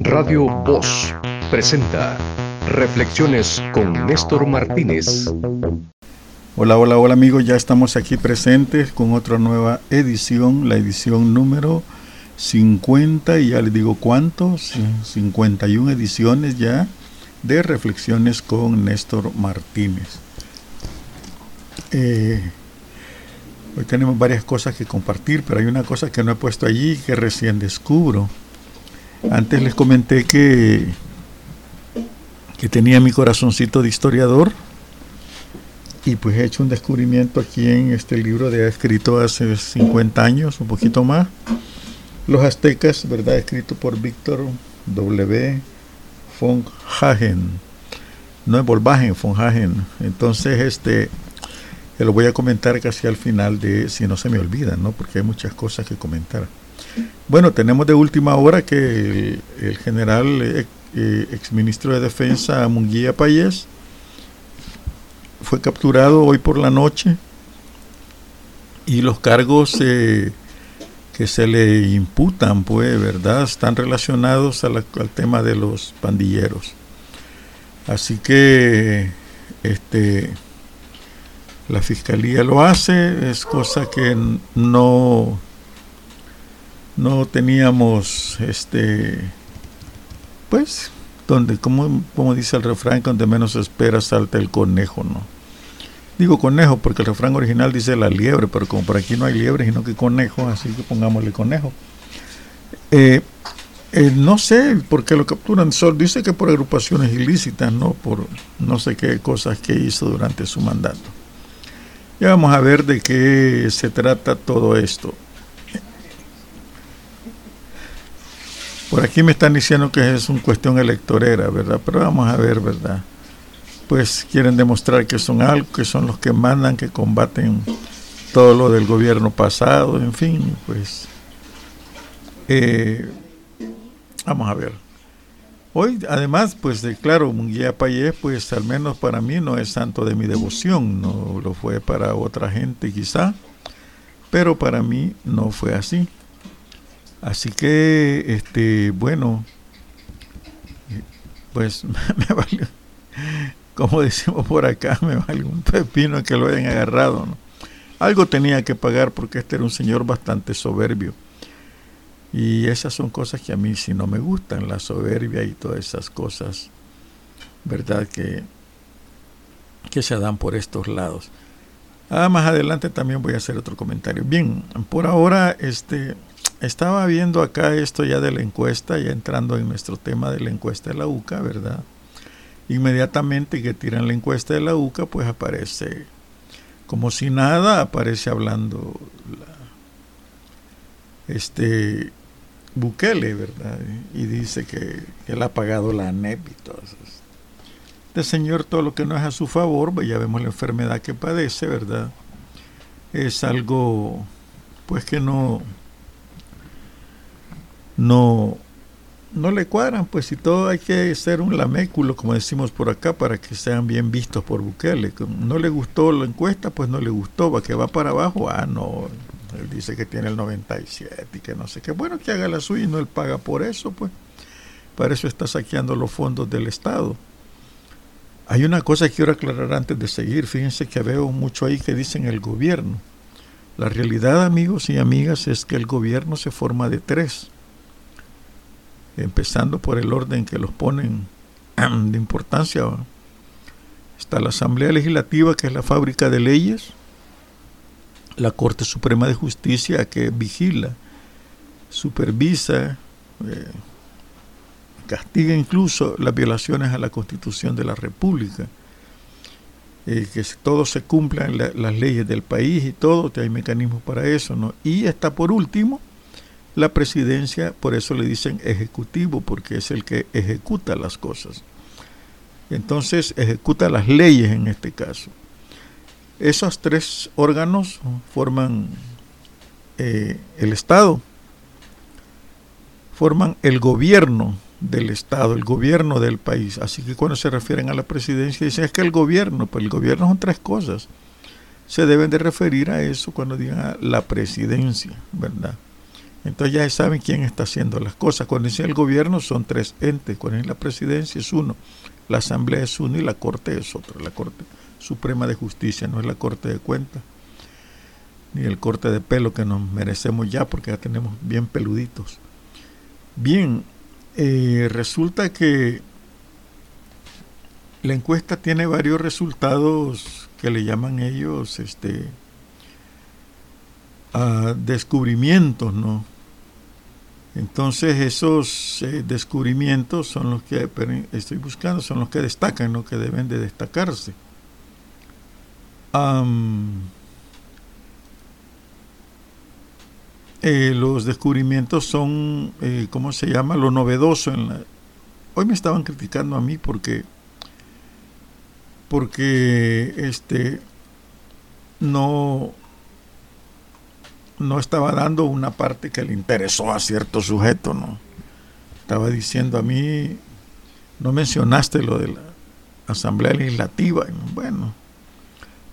Radio Voz presenta Reflexiones con Néstor Martínez. Hola, hola, hola amigos, ya estamos aquí presentes con otra nueva edición, la edición número 50 y ya les digo cuántos, 51 ediciones ya de Reflexiones con Néstor Martínez. Eh, hoy tenemos varias cosas que compartir, pero hay una cosa que no he puesto allí que recién descubro. Antes les comenté que, que tenía mi corazoncito de historiador y pues he hecho un descubrimiento aquí en este libro de escrito hace 50 años, un poquito más. Los aztecas, ¿verdad? Escrito por Víctor W. von Hagen. No es Volvagen, von Hagen. Entonces, este, lo voy a comentar casi al final de, si no se me olvida, ¿no? Porque hay muchas cosas que comentar. Bueno, tenemos de última hora que el, general eh, eh, exministro de Defensa Munguía Payés fue capturado hoy por la noche y los cargos eh, que se le imputan, pues, ¿verdad? Están relacionados al tema de los pandilleros. Así que, este, la fiscalía lo hace, es cosa que no no teníamos este pues donde como, como dice el refrán donde menos espera salta el conejo no digo conejo porque el refrán original dice la liebre pero como por aquí no hay liebre sino que conejo así que pongámosle conejo. Eh, eh, no sé por qué lo capturan Sol dice que por agrupaciones ilícitas no por no sé qué cosas que hizo durante su mandato. Ya vamos a ver de qué se trata todo esto Por aquí me están diciendo que es una cuestión electorera, ¿verdad? Pero vamos a ver, ¿verdad? Pues quieren demostrar que son algo, que son los que mandan, que combaten todo lo del gobierno pasado, en fin, pues eh, vamos a ver. Hoy, además, pues claro, Munguía Payés, pues al menos para mí no es santo de mi devoción, no lo fue para otra gente quizá, pero para mí no fue así. Así que, este, bueno, pues me valió, como decimos por acá, me vale un pepino que lo hayan agarrado. ¿no? Algo tenía que pagar porque este era un señor bastante soberbio. Y esas son cosas que a mí sí no me gustan, la soberbia y todas esas cosas, ¿verdad? Que, que se dan por estos lados. Ah, más adelante también voy a hacer otro comentario. Bien, por ahora, este, estaba viendo acá esto ya de la encuesta, ya entrando en nuestro tema de la encuesta de la UCA, ¿verdad? Inmediatamente que tiran la encuesta de la UCA, pues aparece, como si nada, aparece hablando este Bukele, ¿verdad? Y dice que, él ha pagado la ANEP y todo eso. Este señor, todo lo que no es a su favor, pues ya vemos la enfermedad que padece, ¿verdad? Es algo, pues que no, no, no le cuadran, pues si todo hay que ser un laméculo, como decimos por acá, para que sean bien vistos por Bukele. No le gustó la encuesta, pues no le gustó, va que va para abajo, ah, no, él dice que tiene el 97 y que no sé qué. Bueno, que haga la suya y no él paga por eso, pues. Para eso está saqueando los fondos del Estado. Hay una cosa que quiero aclarar antes de seguir. Fíjense que veo mucho ahí que dicen el gobierno. La realidad, amigos y amigas, es que el gobierno se forma de tres empezando por el orden que los ponen de importancia. Está la Asamblea Legislativa, que es la fábrica de leyes, la Corte Suprema de Justicia, que vigila, supervisa, eh, castiga incluso las violaciones a la Constitución de la República, eh, que todo se cumplan las leyes del país y todo, hay mecanismos para eso. ¿no? Y está por último la presidencia, por eso le dicen ejecutivo, porque es el que ejecuta las cosas. Entonces, ejecuta las leyes en este caso. Esos tres órganos forman eh, el Estado, forman el gobierno del Estado, el gobierno del país. Así que cuando se refieren a la presidencia, dicen es que el gobierno, pues el gobierno son tres cosas. Se deben de referir a eso cuando digan la presidencia, ¿verdad? Entonces ya saben quién está haciendo las cosas. Cuando dice el gobierno son tres entes. Cuando es la presidencia es uno, la asamblea es uno y la corte es otro. La corte suprema de justicia no es la corte de cuentas ni el corte de pelo que nos merecemos ya porque ya tenemos bien peluditos. Bien, eh, resulta que la encuesta tiene varios resultados que le llaman ellos este a descubrimientos, ¿no? Entonces esos eh, descubrimientos son los que estoy buscando, son los que destacan, ¿no? que deben de destacarse. Eh, los descubrimientos son, eh, ¿cómo se llama? Lo novedoso. En la... Hoy me estaban criticando a mí porque, porque este, no, no estaba dando una parte que le interesó a cierto sujeto, ¿no? Estaba diciendo a mí, no mencionaste lo de la Asamblea Legislativa. Bueno,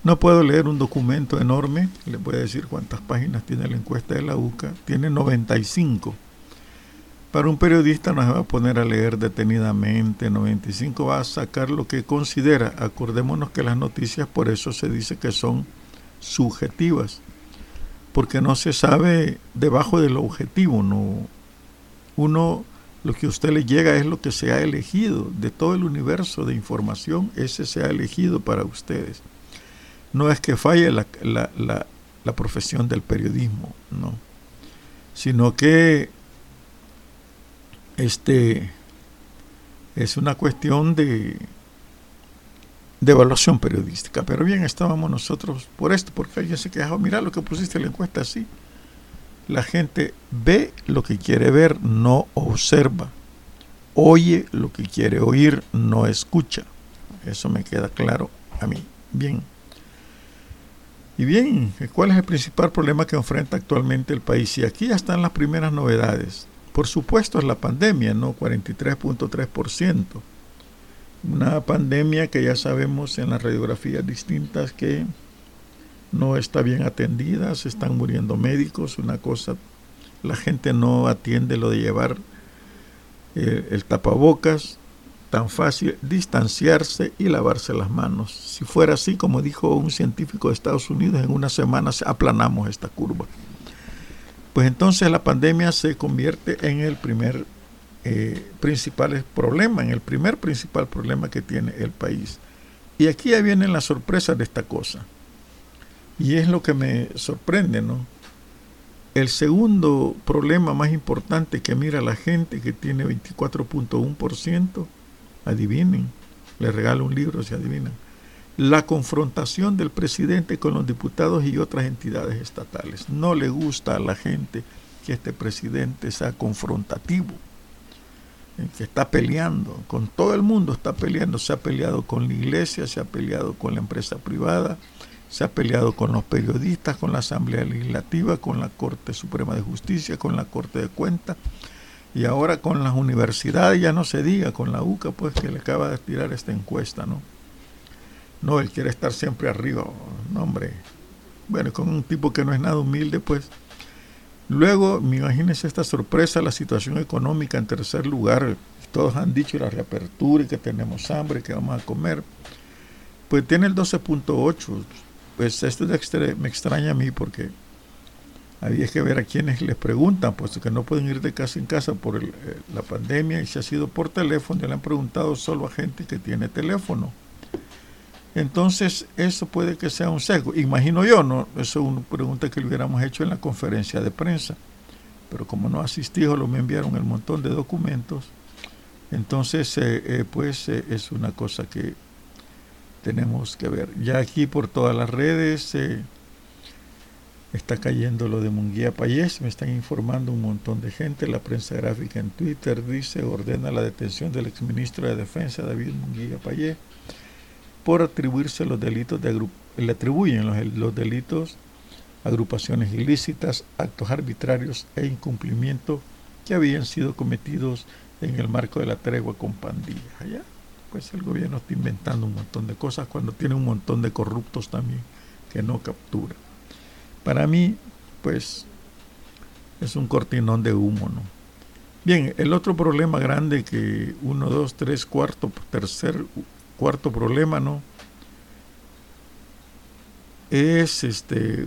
no puedo leer un documento enorme, le voy a decir cuántas páginas tiene la encuesta de la UCA, tiene 95. Para un periodista no se va a poner a leer detenidamente, 95 va a sacar lo que considera. Acordémonos que las noticias por eso se dice que son subjetivas, porque no se sabe debajo del objetivo, no uno lo que a usted le llega es lo que se ha elegido. De todo el universo de información, ese se ha elegido para ustedes. No es que falle la, la, profesión del periodismo, no, sino que este es una cuestión de, de evaluación periodística. Pero bien, estábamos nosotros por esto, porque alguien se quejó, mira lo que pusiste en la encuesta así. La gente ve lo que quiere ver, no observa. Oye lo que quiere oír, no escucha. Eso me queda claro a mí. Bien. Y bien, ¿cuál es el principal problema que enfrenta actualmente el país? Y aquí ya están las primeras novedades. Por supuesto es la pandemia, ¿no? 43.3%. Una pandemia que ya sabemos en las radiografías distintas que no está bien atendida, se están muriendo médicos, una cosa, la gente no atiende lo de llevar eh, el tapabocas, tan fácil distanciarse y lavarse las manos. Si fuera así, como dijo un científico de Estados Unidos, en unas semanas aplanamos esta curva. Pues entonces la pandemia se convierte en el primer eh, principal problema, en el primer principal problema que tiene el país. Y aquí ya vienen las sorpresas de esta cosa. Y es lo que me sorprende, ¿no? El segundo problema más importante que mira la gente, que tiene 24.1%, Adivinen, le regalo un libro si adivinan. La confrontación del presidente con los diputados y otras entidades estatales. No le gusta a la gente que este presidente sea confrontativo, que está peleando, con todo el mundo está peleando, se ha peleado con la iglesia, se ha peleado con la empresa privada, se ha peleado con los periodistas, con la Asamblea Legislativa, con la Corte Suprema de Justicia, con la Corte de Cuentas, y ahora con las universidades ya no se diga, con la UCA pues que le acaba de tirar esta encuesta, ¿no? No, él quiere estar siempre arriba, no hombre. Bueno, con un tipo que no es nada humilde, pues. Luego, imagínense esta sorpresa, la situación económica en tercer lugar. Todos han dicho la reapertura y que tenemos hambre, que vamos a comer. Pues tiene el 12.8. Pues esto me extraña a mí porque había que ver a quienes les preguntan, puesto que no pueden ir de casa en casa por eh, la pandemia y si ha sido por teléfono, le han preguntado solo a gente que tiene teléfono. Entonces, eso puede que sea un sesgo. Imagino yo, ¿no? Eso es una pregunta que le hubiéramos hecho en la conferencia de prensa. Pero como no asistí, lo me enviaron el montón de documentos. Entonces, eh, eh, pues es una cosa que tenemos que ver. Ya aquí por todas las redes está cayendo lo de Munguía Payés, me están informando un montón de gente, la prensa gráfica en Twitter dice, ordena la detención del exministro de Defensa David Munguía Payés por atribuirse los delitos de le atribuyen los, delitos agrupaciones ilícitas, actos arbitrarios e incumplimiento que habían sido cometidos en el marco de la tregua con pandillas. Pues el gobierno está inventando un montón de cosas cuando tiene un montón de corruptos también que no captura. Para mí, pues, es un cortinón de humo, ¿no? Bien, el otro problema grande que uno, dos, tres, cuarto, tercer, cuarto problema, ¿no? Es este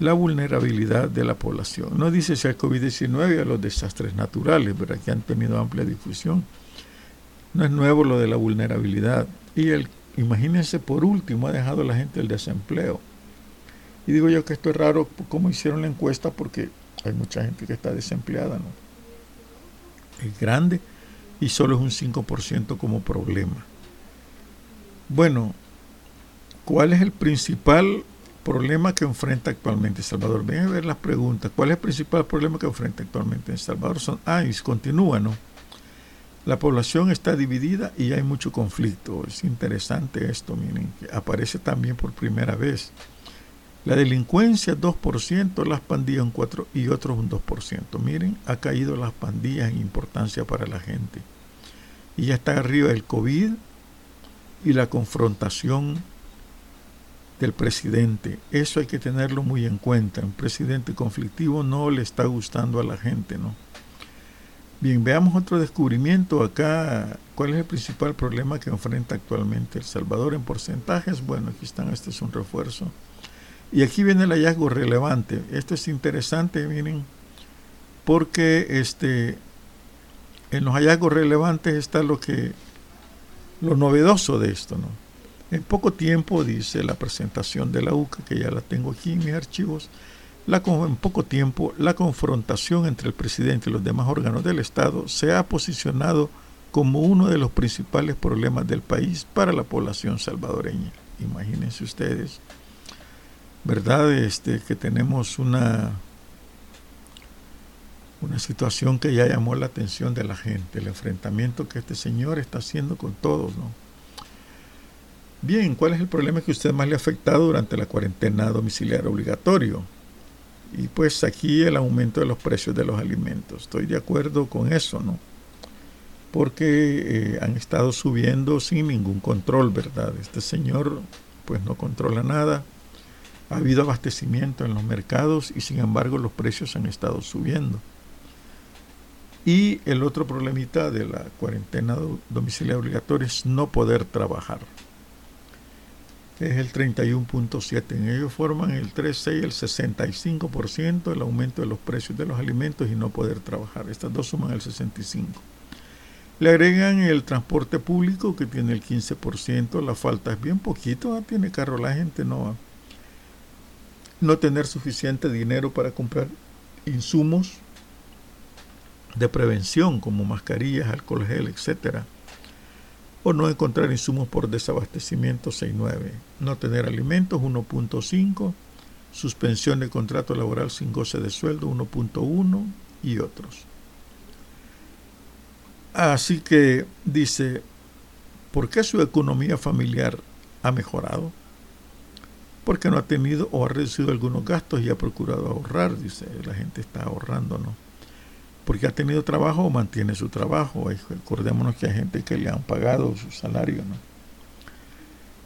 la vulnerabilidad de la población. No dice si al COVID-19 a los desastres naturales, ¿verdad? que han tenido amplia difusión. No es nuevo lo de la vulnerabilidad. Y el, imagínense, por último, ha dejado la gente el desempleo. Y digo yo que esto es raro, como hicieron la encuesta, porque hay mucha gente que está desempleada, ¿no? Es grande y solo es un 5% como problema. Bueno, ¿cuál es el principal problema que enfrenta actualmente El Salvador? Ven a ver las preguntas. ¿Cuál es el principal problema que enfrenta actualmente El Salvador? Son, ah, y continúa, ¿no? La población está dividida y hay mucho conflicto. Es interesante esto, miren, que aparece también por primera vez. La delincuencia 2%, las pandillas un 4% y otros un 2%. Miren, ha caído las pandillas en importancia para la gente. Y ya está arriba el COVID y la confrontación del presidente. Eso hay que tenerlo muy en cuenta. Un presidente conflictivo no le está gustando a la gente, ¿no? Bien, veamos otro descubrimiento acá. ¿Cuál es el principal problema que enfrenta actualmente El Salvador en porcentajes? Bueno, aquí están, este es un refuerzo. Y aquí viene el hallazgo relevante. Esto es interesante, miren, porque este, en los hallazgos relevantes está lo que lo novedoso de esto, ¿no? En poco tiempo, dice la presentación de la UCA, que ya la tengo aquí en mis archivos, la, en poco tiempo la confrontación entre el presidente y los demás órganos del Estado se ha posicionado como uno de los principales problemas del país para la población salvadoreña. Imagínense ustedes ¿verdad? Este, que tenemos una, una situación que ya llamó la atención de la gente, el enfrentamiento que este señor está haciendo con todos, ¿no? Bien, ¿cuál es el problema que usted más le ha afectado durante la cuarentena domiciliaria obligatorio? Y pues aquí el aumento de los precios de los alimentos. Estoy de acuerdo con eso, ¿no? Porque eh, han estado subiendo sin ningún control, ¿verdad? Este señor pues no controla nada ha habido abastecimiento en los mercados y sin embargo los precios han estado subiendo. Y el otro problemita de la cuarentena domiciliaria obligatoria es no poder trabajar. Es el 31.7. En ellos forman el 3,6 y el 65% el aumento de los precios de los alimentos y no poder trabajar. Estas dos suman el 65%. Le agregan el transporte público que tiene el 15%. La falta es bien poquito. ¿ah? Tiene carro la gente, no no tener suficiente dinero para comprar insumos de prevención como mascarillas, alcohol gel, etc. O no encontrar insumos por desabastecimiento 6.9. No tener alimentos 1.5. Suspensión de contrato laboral sin goce de sueldo 1.1 y otros. Así que dice, ¿por qué su economía familiar ha mejorado? porque no ha tenido o ha reducido algunos gastos y ha procurado ahorrar, dice, la gente está ahorrando, ¿no? Porque ha tenido trabajo o mantiene su trabajo. Acordémonos que hay gente que le han pagado su salario, ¿no?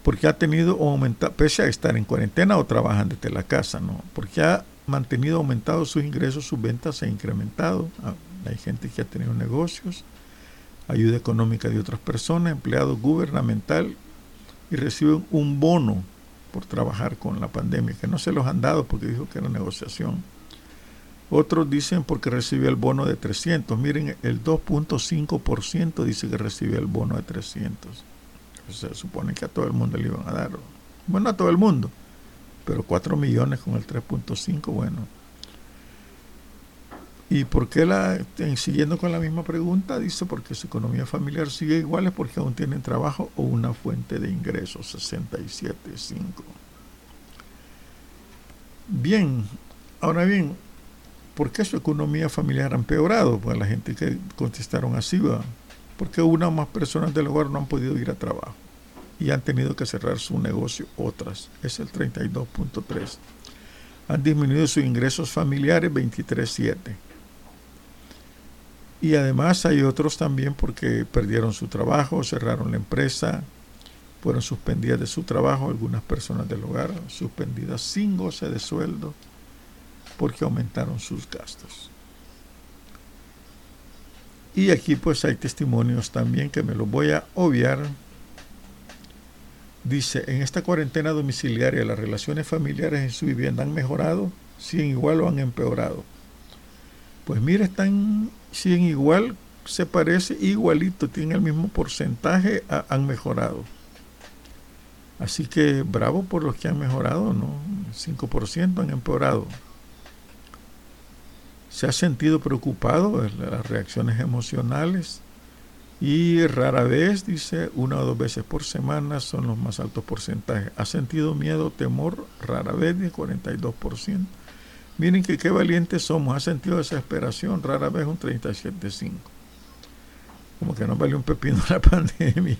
Porque ha tenido o aumentado, pese a estar en cuarentena o trabajan desde la casa, ¿no? Porque ha mantenido aumentado sus ingresos, sus ventas se han incrementado. Ah, hay gente que ha tenido negocios, ayuda económica de otras personas, empleados gubernamental y reciben un bono por trabajar con la pandemia, que no se los han dado porque dijo que era negociación. Otros dicen porque recibió el bono de 300. Miren, el 2.5% dice que recibió el bono de 300. Se supone que a todo el mundo le iban a dar. Bueno, a todo el mundo. Pero 4 millones con el 3.5, bueno, ¿Y por qué la, siguiendo con la misma pregunta? Dice porque su economía familiar sigue igual es porque aún tienen trabajo o una fuente de ingresos, 67.5. Bien, ahora bien, ¿por qué su economía familiar ha empeorado? Pues la gente que contestaron así va. Porque una o más personas del hogar no han podido ir a trabajo y han tenido que cerrar su negocio otras. Es el 32.3. Han disminuido sus ingresos familiares 23.7 y además hay otros también porque perdieron su trabajo, cerraron la empresa, fueron suspendidas de su trabajo, algunas personas del hogar suspendidas sin goce de sueldo. Porque aumentaron sus gastos. Y aquí pues hay testimonios también que me los voy a obviar. Dice, en esta cuarentena domiciliaria las relaciones familiares en su vivienda han mejorado, si en igual o han empeorado. Pues mire, están, si en igual se parece igualito, tiene el mismo porcentaje, han mejorado. Así que bravo por los que han mejorado, ¿no? 5% han empeorado se ha sentido preocupado las reacciones emocionales y rara vez, dice, una o dos veces por semana son los más altos porcentajes. Ha sentido miedo, temor, rara vez, de 42%. Miren que qué valientes somos. Ha sentido desesperación, rara vez un 37,5%. Como que no valió un pepino la pandemia.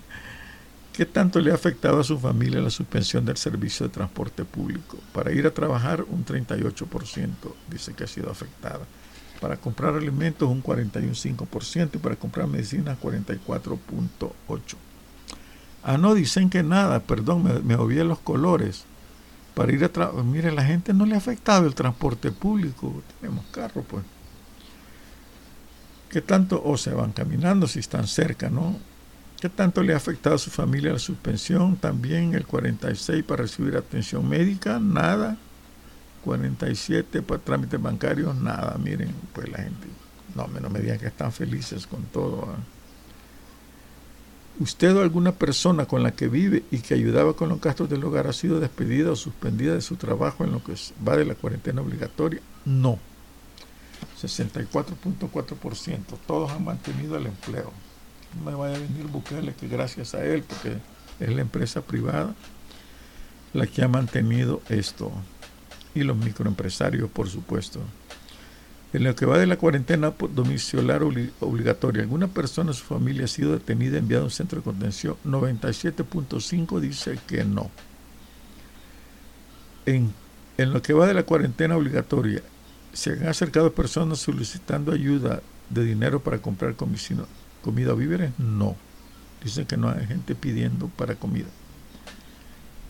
¿Qué tanto le ha afectado a su familia la suspensión del servicio de transporte público? Para ir a trabajar, un 38% dice que ha sido afectada para comprar alimentos un 41,5% y para comprar medicinas 44,8%. Ah, no, dicen que nada, perdón, me, me los colores. Para ir a trabajar, mire, la gente no le ha afectado el transporte público, tenemos carro, pues. ¿Qué tanto, o se van caminando si están cerca, no? ¿Qué tanto le ha afectado a su familia la suspensión? También el 46 para recibir atención médica, nada. 47 para trámites bancarios, nada, miren, pues la gente, no, no me digan que están felices con todo. ¿ah? ¿Usted o alguna persona con la que vive y que ayudaba con los gastos del hogar ha sido despedida o suspendida de su trabajo en lo que va de la cuarentena obligatoria? No. 64.4%. Todos han mantenido el empleo. No me vaya a venir Bukele que gracias a él, porque es la empresa privada la que ha mantenido esto y los microempresarios, por supuesto. En lo que va de la cuarentena domiciliar obligatoria, alguna persona de su familia ha sido detenida, enviada a un centro de contención. 97.5 dice que no. En, en lo que va de la cuarentena obligatoria, ¿se han acercado personas solicitando ayuda de dinero para comprar comida o víveres? No. Dicen que no hay gente pidiendo para comida.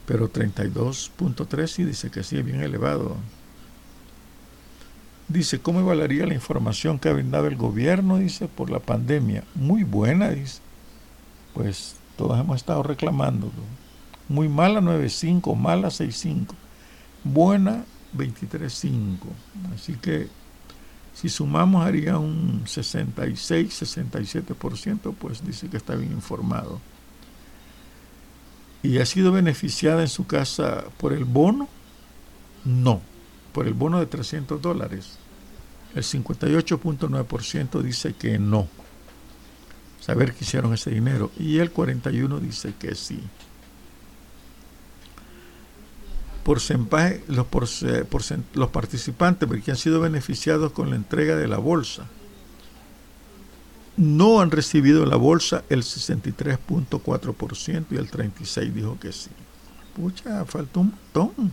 Pero 32.3 sí dice que sí es bien elevado. Dice, ¿cómo evaluaría la información que ha brindado el gobierno? Dice, por la pandemia. Muy buena, dice. Pues todos hemos estado reclamándolo. Muy mala 9.5, mala 6.5. Buena 23.5. Así que si sumamos haría un 66, 67%, pues dice que está bien informado y ha sido beneficiada en su casa por el bono? No, por el bono de 300 dólares. El 58.9% dice que no. Saber que hicieron ese dinero. Y el 41% dice que sí. Porcentaje, los, los participantes que han sido beneficiados con la entrega de la bolsa no han recibido la bolsa el 63.4% y el 36% dijo que sí. Pucha, faltó un montón.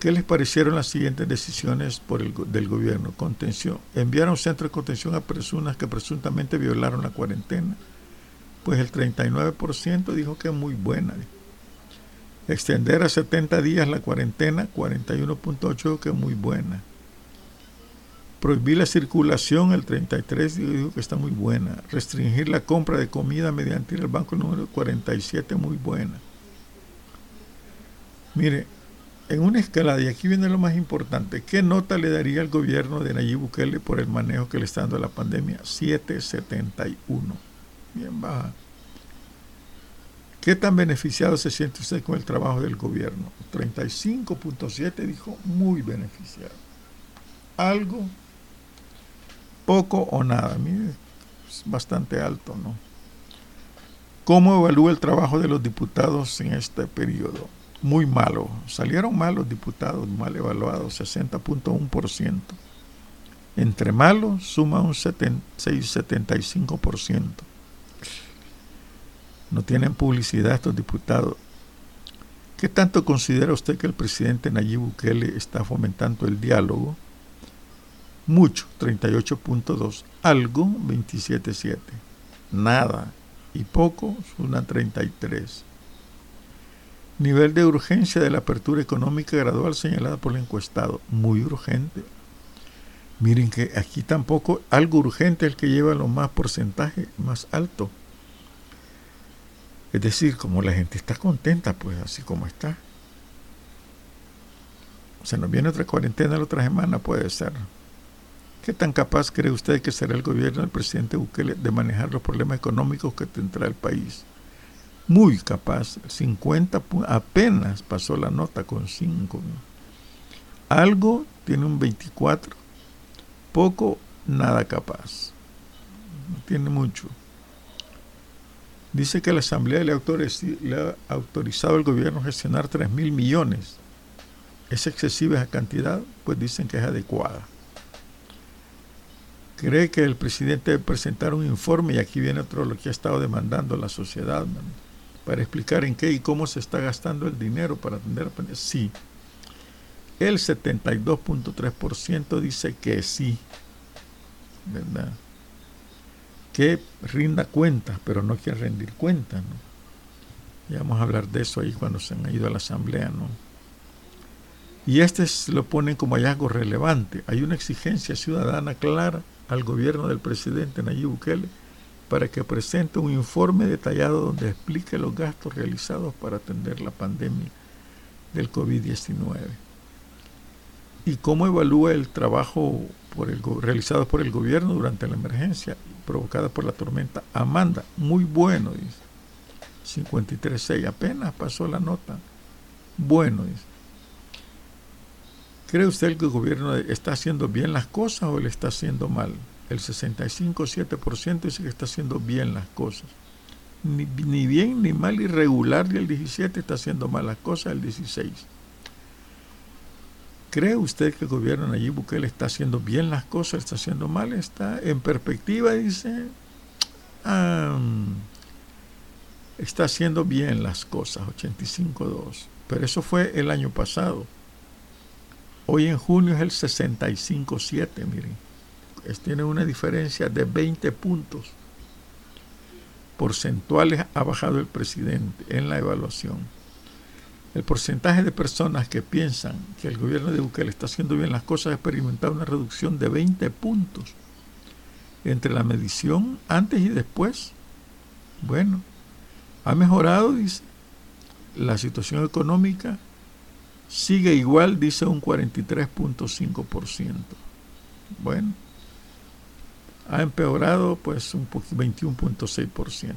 ¿Qué les parecieron las siguientes decisiones por el, del gobierno? Contención. Enviar un centro de contención a personas que presuntamente violaron la cuarentena. Pues el 39% dijo que es muy buena. Extender a 70 días la cuarentena, 41.8% dijo que es muy buena Prohibir la circulación, el 33 digo que está muy buena. Restringir la compra de comida mediante el banco número 47, muy buena. Mire, en una escala, y aquí viene lo más importante, ¿qué nota le daría al gobierno de Nayib Bukele por el manejo que le está dando a la pandemia? 771. Bien baja. ¿Qué tan beneficiado se siente usted con el trabajo del gobierno? 35.7 dijo muy beneficiado. Algo poco o nada. Mire, es bastante alto, ¿no? ¿Cómo evalúa el trabajo de los diputados en este periodo? Muy malo. Salieron malos diputados, mal evaluados, 60.1%. Entre malos suma un 76-75%. No tienen publicidad estos diputados. ¿Qué tanto considera usted que el presidente Nayib Bukele está fomentando el diálogo? Mucho, 38.2, algo, 27.7, nada y poco, una 33. Nivel de urgencia de la apertura económica gradual señalada por el encuestado. Muy urgente. Miren que aquí tampoco algo urgente es el que lleva los más porcentaje más alto. Es decir, como la gente está contenta, pues así como está. Se nos viene otra cuarentena la otra semana, puede ser. ¿Qué tan capaz cree usted que será el gobierno del presidente Bukele de manejar los problemas económicos que tendrá el país? Muy capaz, 50 apenas pasó la nota con 5. Algo tiene un 24, poco, nada capaz. No tiene mucho. Dice que la Asamblea le, ha autorizado al gobierno a gestionar 3 mil millones. ¿Es excesiva esa cantidad? Pues dicen que es adecuada. Cree que el presidente debe presentar un informe, y aquí viene otro lo que ha estado demandando la sociedad, para explicar en qué y cómo se está gastando el dinero para atender a pandemia. Sí. El 72.3% dice que sí. ¿Verdad? que rinda cuentas, pero no quiere rendir cuentas. ¿no? Ya vamos a hablar de eso ahí cuando se han ido a la asamblea. ¿no? Y este lo ponen como hallazgo relevante. Hay una exigencia ciudadana clara al gobierno del presidente Nayib Bukele para que presente un informe detallado donde explique los gastos realizados para atender la pandemia del COVID-19 y cómo evalúa el trabajo realizado por el gobierno durante la emergencia provocada por la tormenta Amanda. Muy bueno, dice. 53.6, apenas pasó la nota. Bueno, dice. ¿Cree usted que el gobierno está haciendo bien las cosas o le está haciendo mal? El 65-7% dice que está haciendo bien las cosas. Ni, ni, bien, ni mal, irregular, y el 17 está haciendo malas cosas, el 16. ¿Cree usted que el gobierno Nayib Bukele está haciendo bien las cosas, está haciendo mal? Está en perspectiva, dice, está haciendo bien las cosas, 85.2. Pero eso fue el año pasado. Hoy en junio es el 65.7, miren. tiene una diferencia de 20 puntos porcentuales ha bajado el presidente en la evaluación. El porcentaje de personas que piensan que el gobierno de Bukele está haciendo bien las cosas ha experimentado una reducción de 20 puntos entre la medición antes y después. Bueno, ha mejorado. La situación económica sigue igual, dice un 43.5%. Bueno, ha empeorado pues un 21.6%.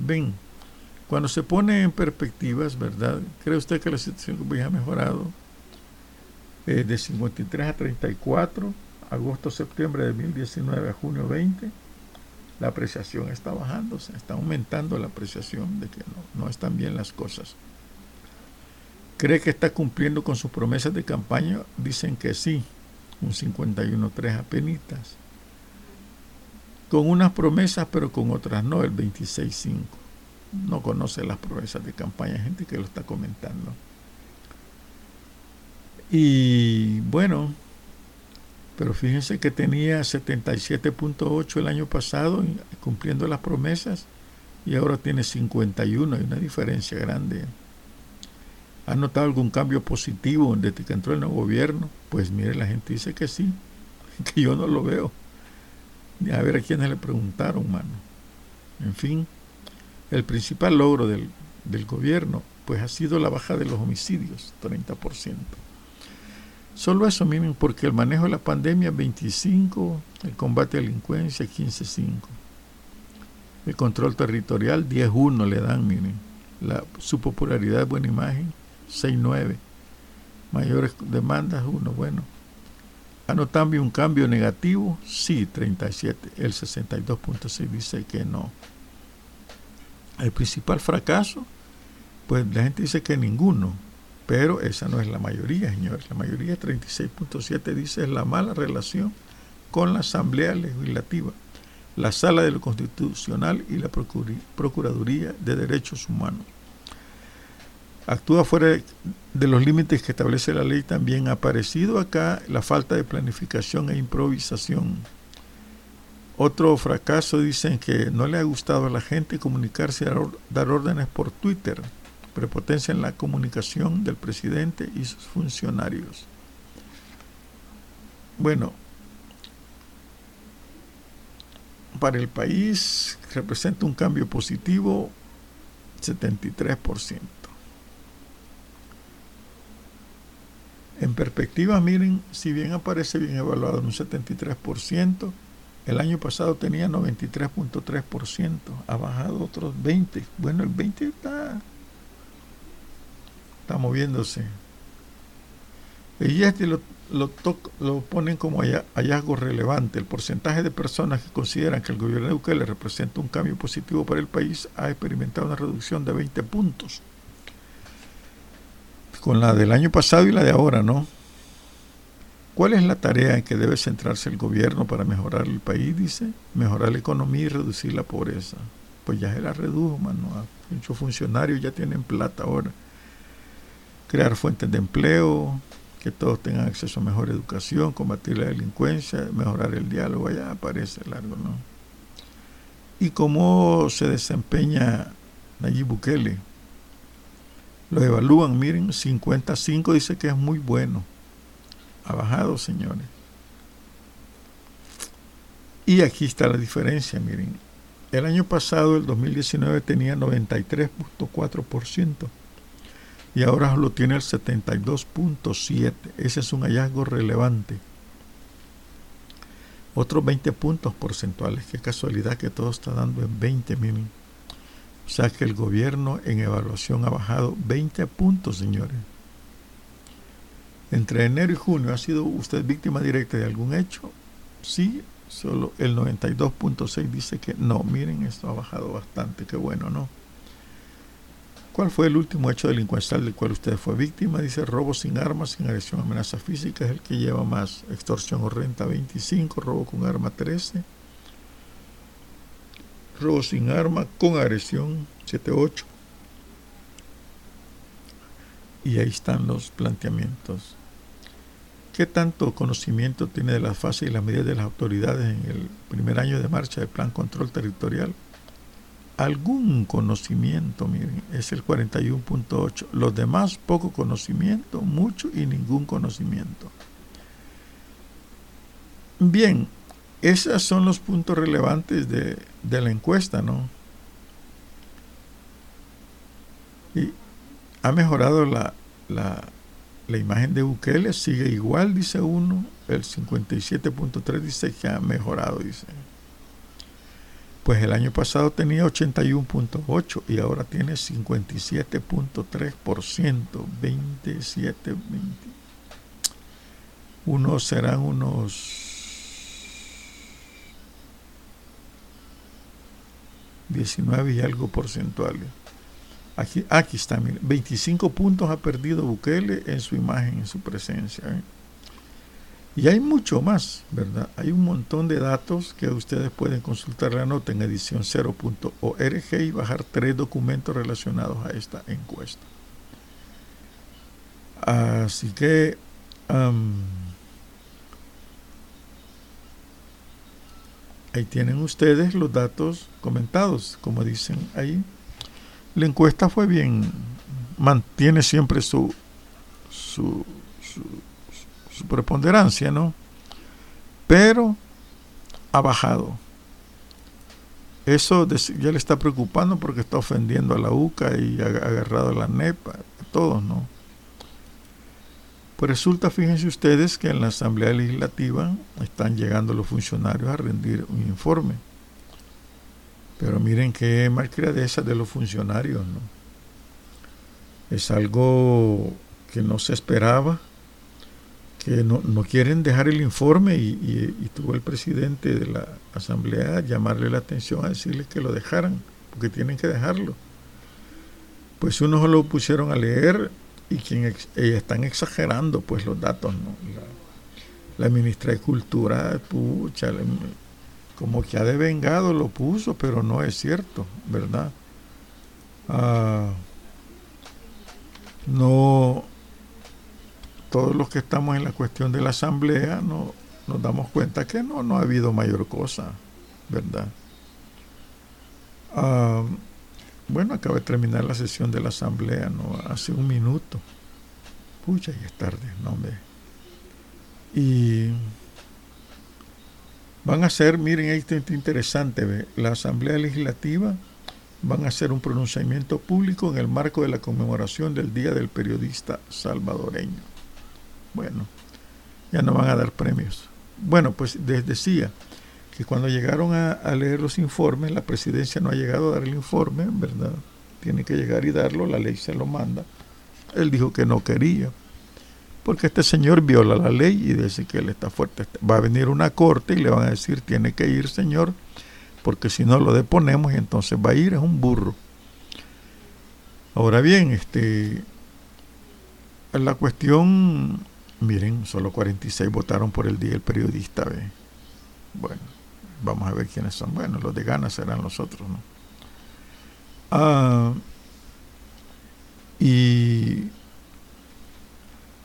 Ven, cuando se pone en perspectivas, ¿verdad? ¿Cree usted que la situación ha mejorado? Eh, de 53 a 34, agosto, septiembre de 2019 a junio 20, la apreciación está bajando, está aumentando la apreciación de que no, no están bien las cosas. ¿Cree que está cumpliendo con sus promesas de campaña? Dicen que sí, un 51.3 apenitas. Con unas promesas, pero con otras no, el 26.5 no conoce las promesas de campaña, gente que lo está comentando. Y bueno, pero fíjense que tenía 77.8 el año pasado cumpliendo las promesas y ahora tiene 51, hay una diferencia grande. ¿Ha notado algún cambio positivo desde que entró el nuevo gobierno? Pues mire, la gente dice que sí, que yo no lo veo. A ver a quiénes le preguntaron, mano. En fin, el principal logro del, gobierno pues ha sido la baja de los homicidios, 30%. Solo eso, miren, porque el manejo de la pandemia 25, el combate a la delincuencia 15.5. El control territorial 10.1 le dan, miren. La, su popularidad buena imagen 6.9. Mayores demandas 1, bueno. ¿Ha notado un cambio negativo? Sí, 37. El 62.6 dice que no. El principal fracaso, pues la gente dice que ninguno, pero esa no es la mayoría, señores. La mayoría, 36.7, dice es la mala relación con la Asamblea Legislativa, la Sala de lo Constitucional y la Procuraduría de Derechos Humanos. Actúa fuera de los límites que establece la ley. También ha aparecido acá la falta de planificación e improvisación otro fracaso dicen que no le ha gustado a la gente comunicarse, dar órdenes por Twitter prepotencia en la comunicación del presidente y sus funcionarios. Bueno, para el país representa un cambio positivo 73%. En perspectiva, miren, si bien aparece bien evaluado en un 73%, el año pasado tenía 93.3%, ha bajado otros 20. Bueno, el 20 está, está moviéndose. Y este lo, lo, lo ponen como hallazgo relevante. El porcentaje de personas que consideran que el gobierno de Bukele representa un cambio positivo para el país ha experimentado una reducción de 20 puntos. Con la del año pasado y la de ahora, ¿no? ¿Cuál es la tarea en que debe centrarse el gobierno para mejorar el país? Dice, mejorar la economía y reducir la pobreza. Pues ya se la redujo, mano. Muchos funcionarios ya tienen plata ahora. Crear fuentes de empleo, que todos tengan acceso a mejor educación, combatir la delincuencia, mejorar el diálogo, allá aparece largo, ¿no? Y cómo se desempeña Nayib Bukele. Lo evalúan, miren, 55 dice que es muy bueno. Ha bajado, señores. Y aquí está la diferencia, miren. El año pasado, el 2019, tenía 93.4% y ahora lo tiene el 72.7. Ese es un hallazgo relevante. Otros 20 puntos porcentuales. Qué casualidad que todo está dando en 20 mil. O sea que el gobierno en evaluación ha bajado 20 puntos, señores. Entre enero y junio, ¿ha sido usted víctima directa de algún hecho? Sí, solo el 92.6 dice que no. Miren, esto ha bajado bastante, qué bueno, ¿no? ¿Cuál fue el último hecho delincuencial del cual usted fue víctima? Dice robo sin armas, sin agresión, amenaza física, es el que lleva más. Extorsión o renta 25, robo con arma 13. Robo sin arma con agresión 78. Y ahí están los planteamientos. ¿Qué tanto conocimiento tiene de las fases y las medidas de las autoridades en el primer año de marcha del Plan Control Territorial? algún conocimiento, miren, es el 41.8. Los demás, poco conocimiento, mucho y ningún conocimiento. Bien, esos son los puntos relevantes de, la encuesta, ¿no? Y ha mejorado la, la, la imagen de Bukele, sigue igual, dice uno, el 57.3 dice que ha mejorado, dice. Pues el año pasado tenía 81.8 y ahora tiene 57.3%, 27, 20. Unos serán unos 19 y algo porcentuales. Aquí, aquí está, 25 puntos ha perdido Bukele en su imagen, en su presencia. ¿eh? Y hay mucho más, ¿verdad? Hay un montón de datos que ustedes pueden consultar la nota en edición 0.org y bajar tres documentos relacionados a esta encuesta. Así que ahí tienen ustedes los datos comentados, como dicen ahí. La encuesta fue bien, mantiene siempre su, su, su preponderancia, ¿no? Pero ha bajado. Eso ya le está preocupando porque está ofendiendo a la UCA y ha agarrado a la NEPA, a todos, ¿no? Pues resulta, fíjense ustedes, que en la Asamblea Legislativa están llegando los funcionarios a rendir un informe. Pero miren qué malcriadeza de los funcionarios, ¿no? Es algo que no se esperaba que no, quieren dejar el informe y, tuvo el presidente de la asamblea llamarle la atención a decirle que lo dejaran, porque tienen que dejarlo. Pues unos lo pusieron a leer y quien eh, están exagerando pues los datos, ¿no? La, ministra de Cultura, pucha, como que ha devengado lo puso, pero no es cierto, ¿verdad? Ah, no todos los que estamos en la cuestión de la asamblea no, nos damos cuenta que no, no ha habido mayor cosa, ¿verdad? Bueno, acaba de terminar la sesión de la asamblea, ¿no? Hace un minuto. Pucha, ya es tarde, no, hombre. Y van a hacer, miren, esto es interesante, ¿ve? la asamblea legislativa van a hacer un pronunciamiento público en el marco de la conmemoración del Día del Periodista Salvadoreño. Bueno, ya no van a dar premios. Bueno, pues les decía que cuando llegaron a, leer los informes, la presidencia no ha llegado a dar el informe, ¿verdad? Tiene que llegar y darlo, la ley se lo manda. Él dijo que no quería, porque este señor viola la ley y dice que él está fuerte. Va a venir una corte y le van a decir, tiene que ir, señor, porque si no lo deponemos y entonces va a ir, es un burro. Ahora bien, este, la cuestión, miren, solo 46 votaron por el día del periodista. ¿ve? Bueno, vamos a ver quiénes son. Bueno, los de Gana serán los otros, ¿no? Ah, y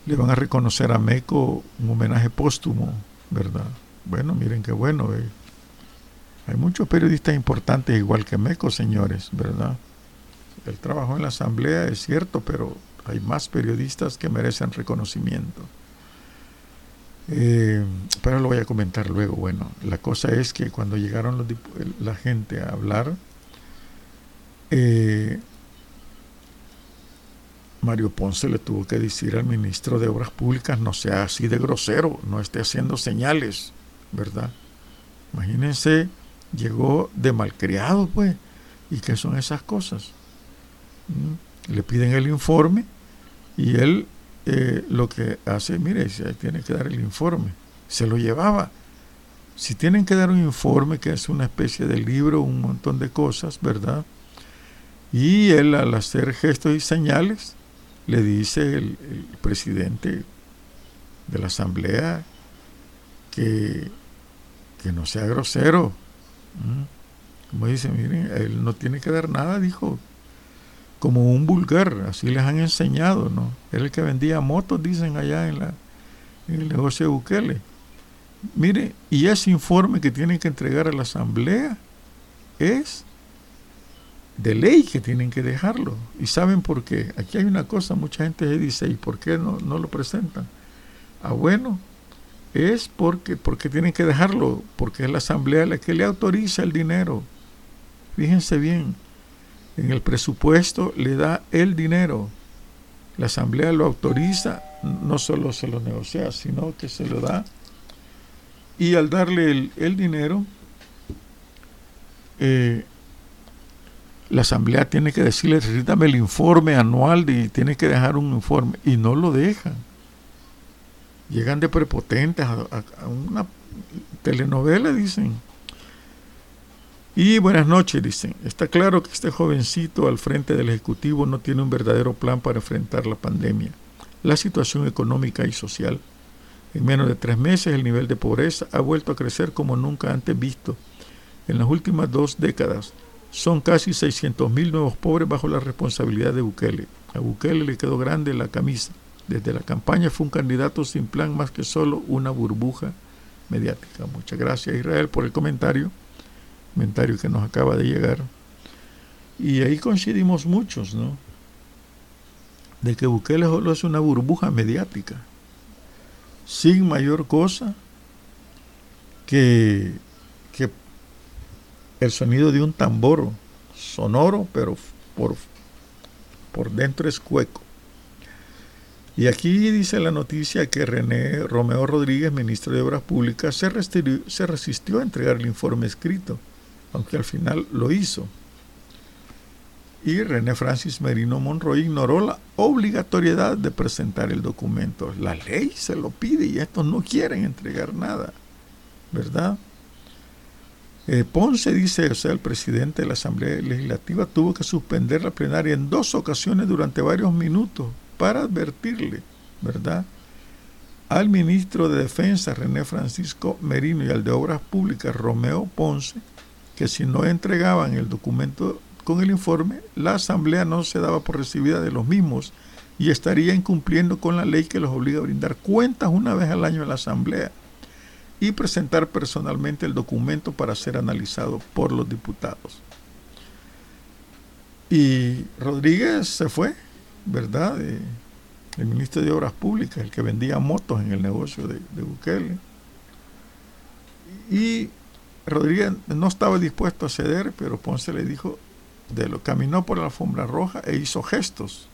le van a reconocer a Meco un homenaje póstumo, ¿verdad? Bueno, miren qué bueno. ¿ve? Hay muchos periodistas importantes igual que Meco, señores, ¿verdad? El trabajo en la asamblea es cierto, pero hay más periodistas que merecen reconocimiento. Eh, pero lo voy a comentar luego. Bueno, la cosa es que cuando llegaron la gente a hablar, eh, Mario Ponce le tuvo que decir al ministro de Obras Públicas, no sea así de grosero, no esté haciendo señales, ¿verdad? Imagínense llegó de malcriado, pues. ¿Y qué son esas cosas? ¿Mm? Le piden el informe y él eh, lo que hace, mire, tiene que dar el informe. Se lo llevaba. Si tienen que dar un informe, que es una especie de libro, un montón de cosas, ¿verdad? Y él al hacer gestos y señales, le dice el, presidente de la asamblea que, que no sea grosero, como dice, miren, él no tiene que dar nada, dijo, como un vulgar, así les han enseñado, ¿no? Era el que vendía motos, dicen allá en, la, en el negocio de Bukele. Mire, y ese informe que tienen que entregar a la asamblea es de ley que tienen que dejarlo. ¿Y saben por qué? Aquí hay una cosa, mucha gente dice, ¿y por qué no, no lo presentan? Ah, bueno, es porque, porque tienen que dejarlo, porque es la asamblea la que le autoriza el dinero. Fíjense bien, en el presupuesto le da el dinero. La asamblea lo autoriza, no solo se lo negocia, sino que se lo da. Y al darle el, dinero, eh, la asamblea tiene que decirle, dame el informe anual y tiene que dejar un informe. Y no lo dejan llegan de prepotentes a, una telenovela, dicen. Y buenas noches, dicen. Está claro que este jovencito al frente del Ejecutivo no tiene un verdadero plan para enfrentar la pandemia, la situación económica y social. En menos de tres meses el nivel de pobreza ha vuelto a crecer como nunca antes visto. En las últimas dos décadas son casi 600.000 nuevos pobres bajo la responsabilidad de Bukele. A Bukele le quedó grande la camisa. Desde la campaña fue un candidato sin plan más que solo una burbuja mediática. Muchas gracias Israel por el comentario, comentario que nos acaba de llegar. Y ahí coincidimos muchos, ¿no? De que Bukele solo es una burbuja mediática, sin mayor cosa que, que el sonido de un tambor sonoro, pero por, por dentro es cueco. Y aquí dice la noticia que René Romeo Rodríguez, ministro de Obras Públicas, se se resistió a entregar el informe escrito, aunque al final lo hizo. Y René Francis Merino Monroy ignoró la obligatoriedad de presentar el documento. La ley se lo pide y estos no quieren entregar nada, ¿verdad? Eh, Ponce dice, o sea, el presidente de la Asamblea Legislativa tuvo que suspender la plenaria en dos ocasiones durante varios minutos para advertirle, ¿verdad? Al ministro de Defensa, René Francisco Merino, y al de Obras Públicas, Romeo Ponce, que si no entregaban el documento con el informe, la Asamblea no se daba por recibida de los mismos y estaría incumpliendo con la ley que los obliga a brindar cuentas una vez al año a la Asamblea y presentar personalmente el documento para ser analizado por los diputados. Y Rodríguez se fue, ¿verdad? el ministro de Obras Públicas, el que vendía motos en el negocio de, de Bukele. Y Rodríguez no estaba dispuesto a ceder, pero Ponce le dijo, de lo caminó por la alfombra roja e hizo gestos.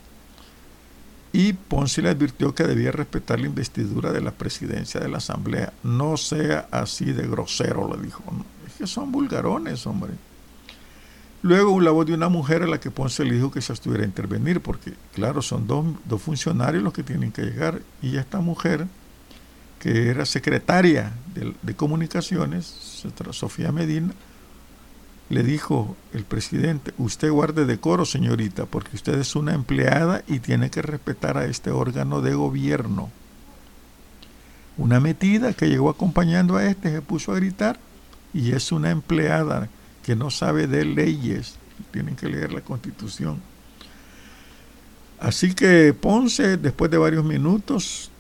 Y Ponce le advirtió que debía respetar la investidura de la presidencia de la Asamblea. No sea así de grosero, le dijo. es que son vulgarones, hombre. Luego la voz de una mujer a la que Ponce le dijo que se estuviera a intervenir, porque claro, son dos, dos funcionarios los que tienen que llegar. Y esta mujer que era secretaria de, comunicaciones, Sofía Medina, le dijo el presidente, usted guarde decoro, señorita, porque usted es una empleada y tiene que respetar a este órgano de gobierno. Una metida que llegó acompañando a este se puso a gritar y es una empleada que no sabe de leyes. Tienen que leer la constitución. Así que Ponce, después de varios minutos,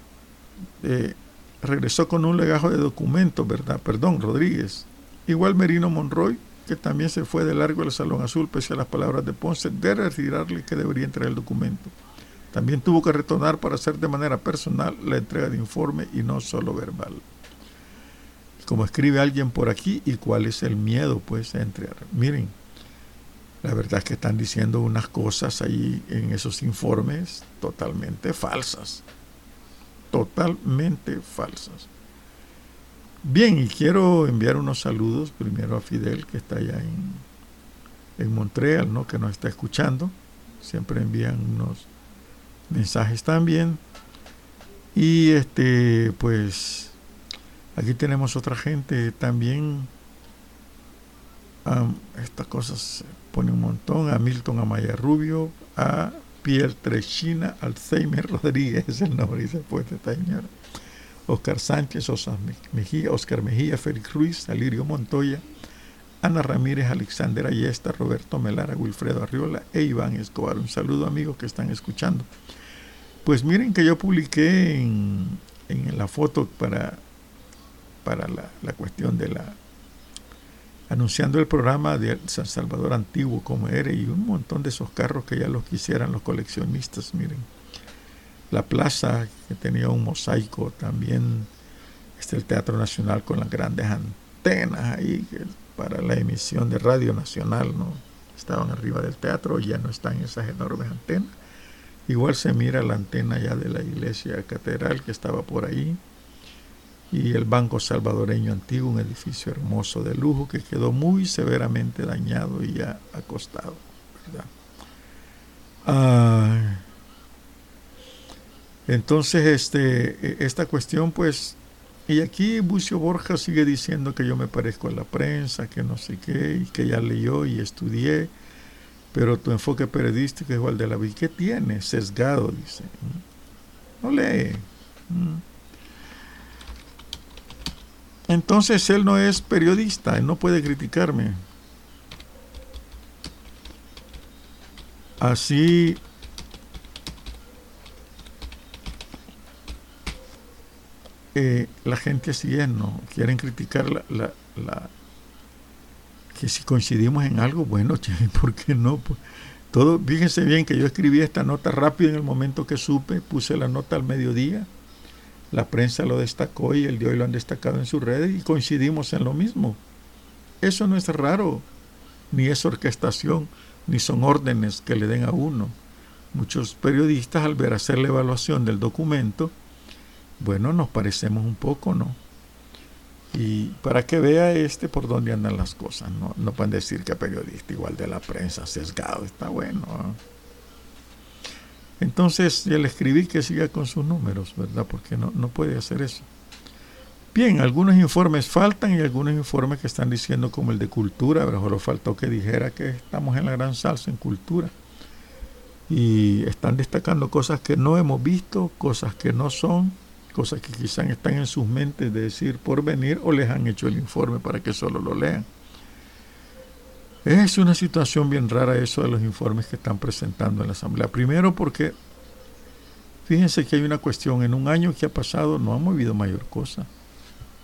eh, regresó con un legajo de documentos, ¿verdad? Perdón, Rodríguez. Igual Merino Monroy, que también se fue de largo al Salón Azul, pese a las palabras de Ponce, de retirarle que debería entregar el documento. También tuvo que retornar para hacer de manera personal la entrega de informe y no solo verbal. Como escribe alguien por aquí, ¿y cuál es el miedo? Pues entre, miren, la verdad es que están diciendo unas cosas ahí en esos informes totalmente falsas totalmente falsas. Bien, y quiero enviar unos saludos primero a Fidel, que está allá en, en Montreal, ¿no? que nos está escuchando. Siempre envían unos mensajes también. Y este, pues, aquí tenemos otra gente también. estas cosas se pone un montón. A Milton Amaya Rubio, a Trechina Alzheimer Rodríguez es el nombre, dice pues esta señora. Oscar Sánchez, Oscar Mejía, Oscar Mejía, Félix Ruiz, Alirio Montoya, Ana Ramírez, Alexander Ayesta, Roberto Melara, Wilfredo Arriola e Iván Escobar. Un saludo amigos que están escuchando. Pues miren que yo publiqué en, la foto para, para la cuestión de la anunciando el programa de San Salvador Antiguo como era y un montón de esos carros que ya los quisieran los coleccionistas, miren. La plaza que tenía un mosaico también, este el Teatro Nacional con las grandes antenas ahí para la emisión de Radio Nacional, ¿no? Estaban arriba del teatro, ya no están esas enormes antenas. Igual se mira la antena ya de la iglesia catedral que estaba por ahí y el Banco Salvadoreño Antiguo, un edificio hermoso de lujo que quedó muy severamente dañado y ya acostado. entonces, este, esta cuestión, pues, y aquí Bucio Borja sigue diciendo que yo me parezco a la prensa, que no sé qué, y que ya leyó y estudié, pero tu enfoque periodístico es igual de la vida. ¿Qué tiene? Sesgado, dice. No lee. Entonces él no es periodista, él no puede criticarme. Así eh, la gente así es, ¿no? Quieren criticar la, la, la, que si coincidimos en algo, bueno, ¿por qué no? Pues, todo, fíjense bien que yo escribí esta nota rápido en el momento que supe, puse la nota al mediodía la prensa lo destacó y el de hoy lo han destacado en sus redes y coincidimos en lo mismo. Eso no es raro, ni es orquestación, ni son órdenes que le den a uno. Muchos periodistas al ver hacer la evaluación del documento, bueno, nos parecemos un poco, ¿no? Y para que vea este por dónde andan las cosas, no, no pueden decir que periodista igual de la prensa sesgado, está bueno. Entonces ya le escribí que siga con sus números, ¿verdad? Porque no, no puede hacer eso. Bien, algunos informes faltan y algunos informes que están diciendo como el de cultura, pero solo faltó que dijera que estamos en la gran salsa en cultura. Y están destacando cosas que no hemos visto, cosas que no son, cosas que quizás están en sus mentes de decir por venir o les han hecho el informe para que solo lo lean. Es una situación bien rara eso de los informes que están presentando en la Asamblea. Primero porque, fíjense que hay una cuestión, en un año que ha pasado no ha movido mayor cosa.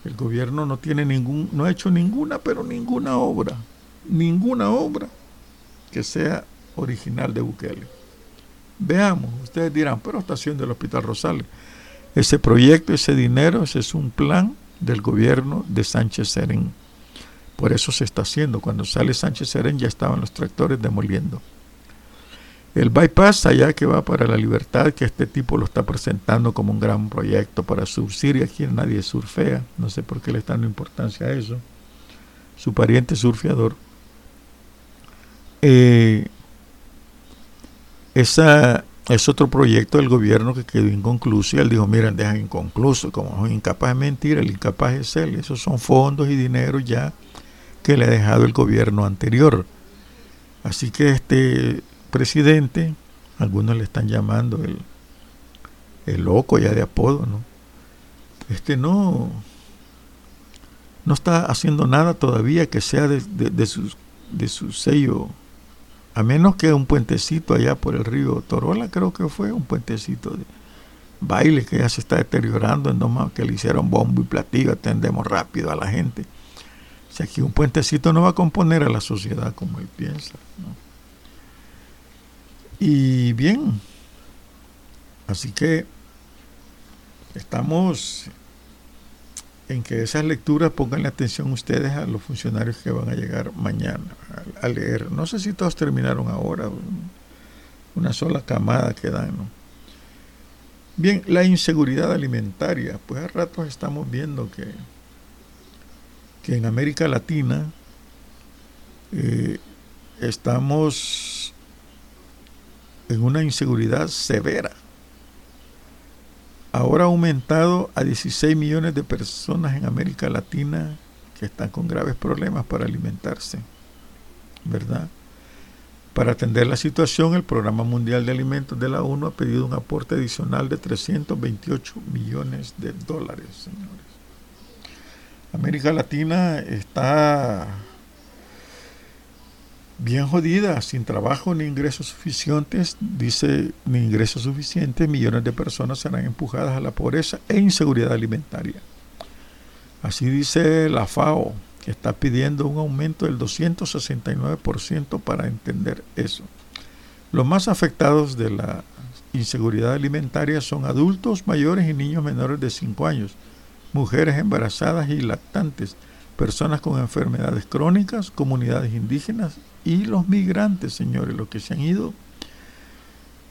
El gobierno no tiene ningún, no ha hecho ninguna, pero ninguna obra, ninguna obra que sea original de Bukele. Veamos, ustedes dirán, pero está haciendo el Hospital Rosales. Ese proyecto, ese dinero, ese es un plan del gobierno de Sánchez Serén. Por eso se está haciendo. Cuando sale Sánchez Serén ya estaban los tractores demoliendo. El bypass allá que va para la libertad, que este tipo lo está presentando como un gran proyecto para surfir aquí nadie surfea. No sé por qué le está dando importancia a eso. Su pariente surfeador. Eh, esa es otro proyecto del gobierno que quedó inconcluso y él dijo, miren, dejan inconcluso, como es incapaz de mentir, el incapaz es él. Esos son fondos y dinero ya que le ha dejado el gobierno anterior. Así que este presidente, algunos le están llamando el, el loco ya de apodo, ¿no? Este no, no está haciendo nada todavía que sea de, de, su, de su sello, a menos que un puentecito allá por el río Torola, creo que fue un puentecito de baile que ya se está deteriorando, en más que le hicieron bombo y platillo, atendemos rápido a la gente. O sea, que un puentecito no va a componer a la sociedad como él piensa. ¿no? Y bien, así que estamos en que esas lecturas pongan la atención ustedes a los funcionarios que van a llegar mañana a, leer. No sé si todos terminaron ahora, una sola camada que dan. Bien, la inseguridad alimentaria, pues a ratos estamos viendo que, que en América Latina eh, estamos en una inseguridad severa. Ahora ha aumentado a 16 millones de personas en América Latina que están con graves problemas para alimentarse, ¿verdad? Para atender la situación, el Programa Mundial de Alimentos de la ONU ha pedido un aporte adicional de 328 millones de dólares, señores. América Latina está bien jodida, sin trabajo ni ingresos suficientes, dice, ni ingresos suficientes, millones de personas serán empujadas a la pobreza e inseguridad alimentaria. Así dice la FAO, que está pidiendo un aumento del 269% para entender eso. Los más afectados de la inseguridad alimentaria son adultos mayores y niños menores de 5 años, mujeres embarazadas y lactantes, personas con enfermedades crónicas, comunidades indígenas y los migrantes, señores, los que se han ido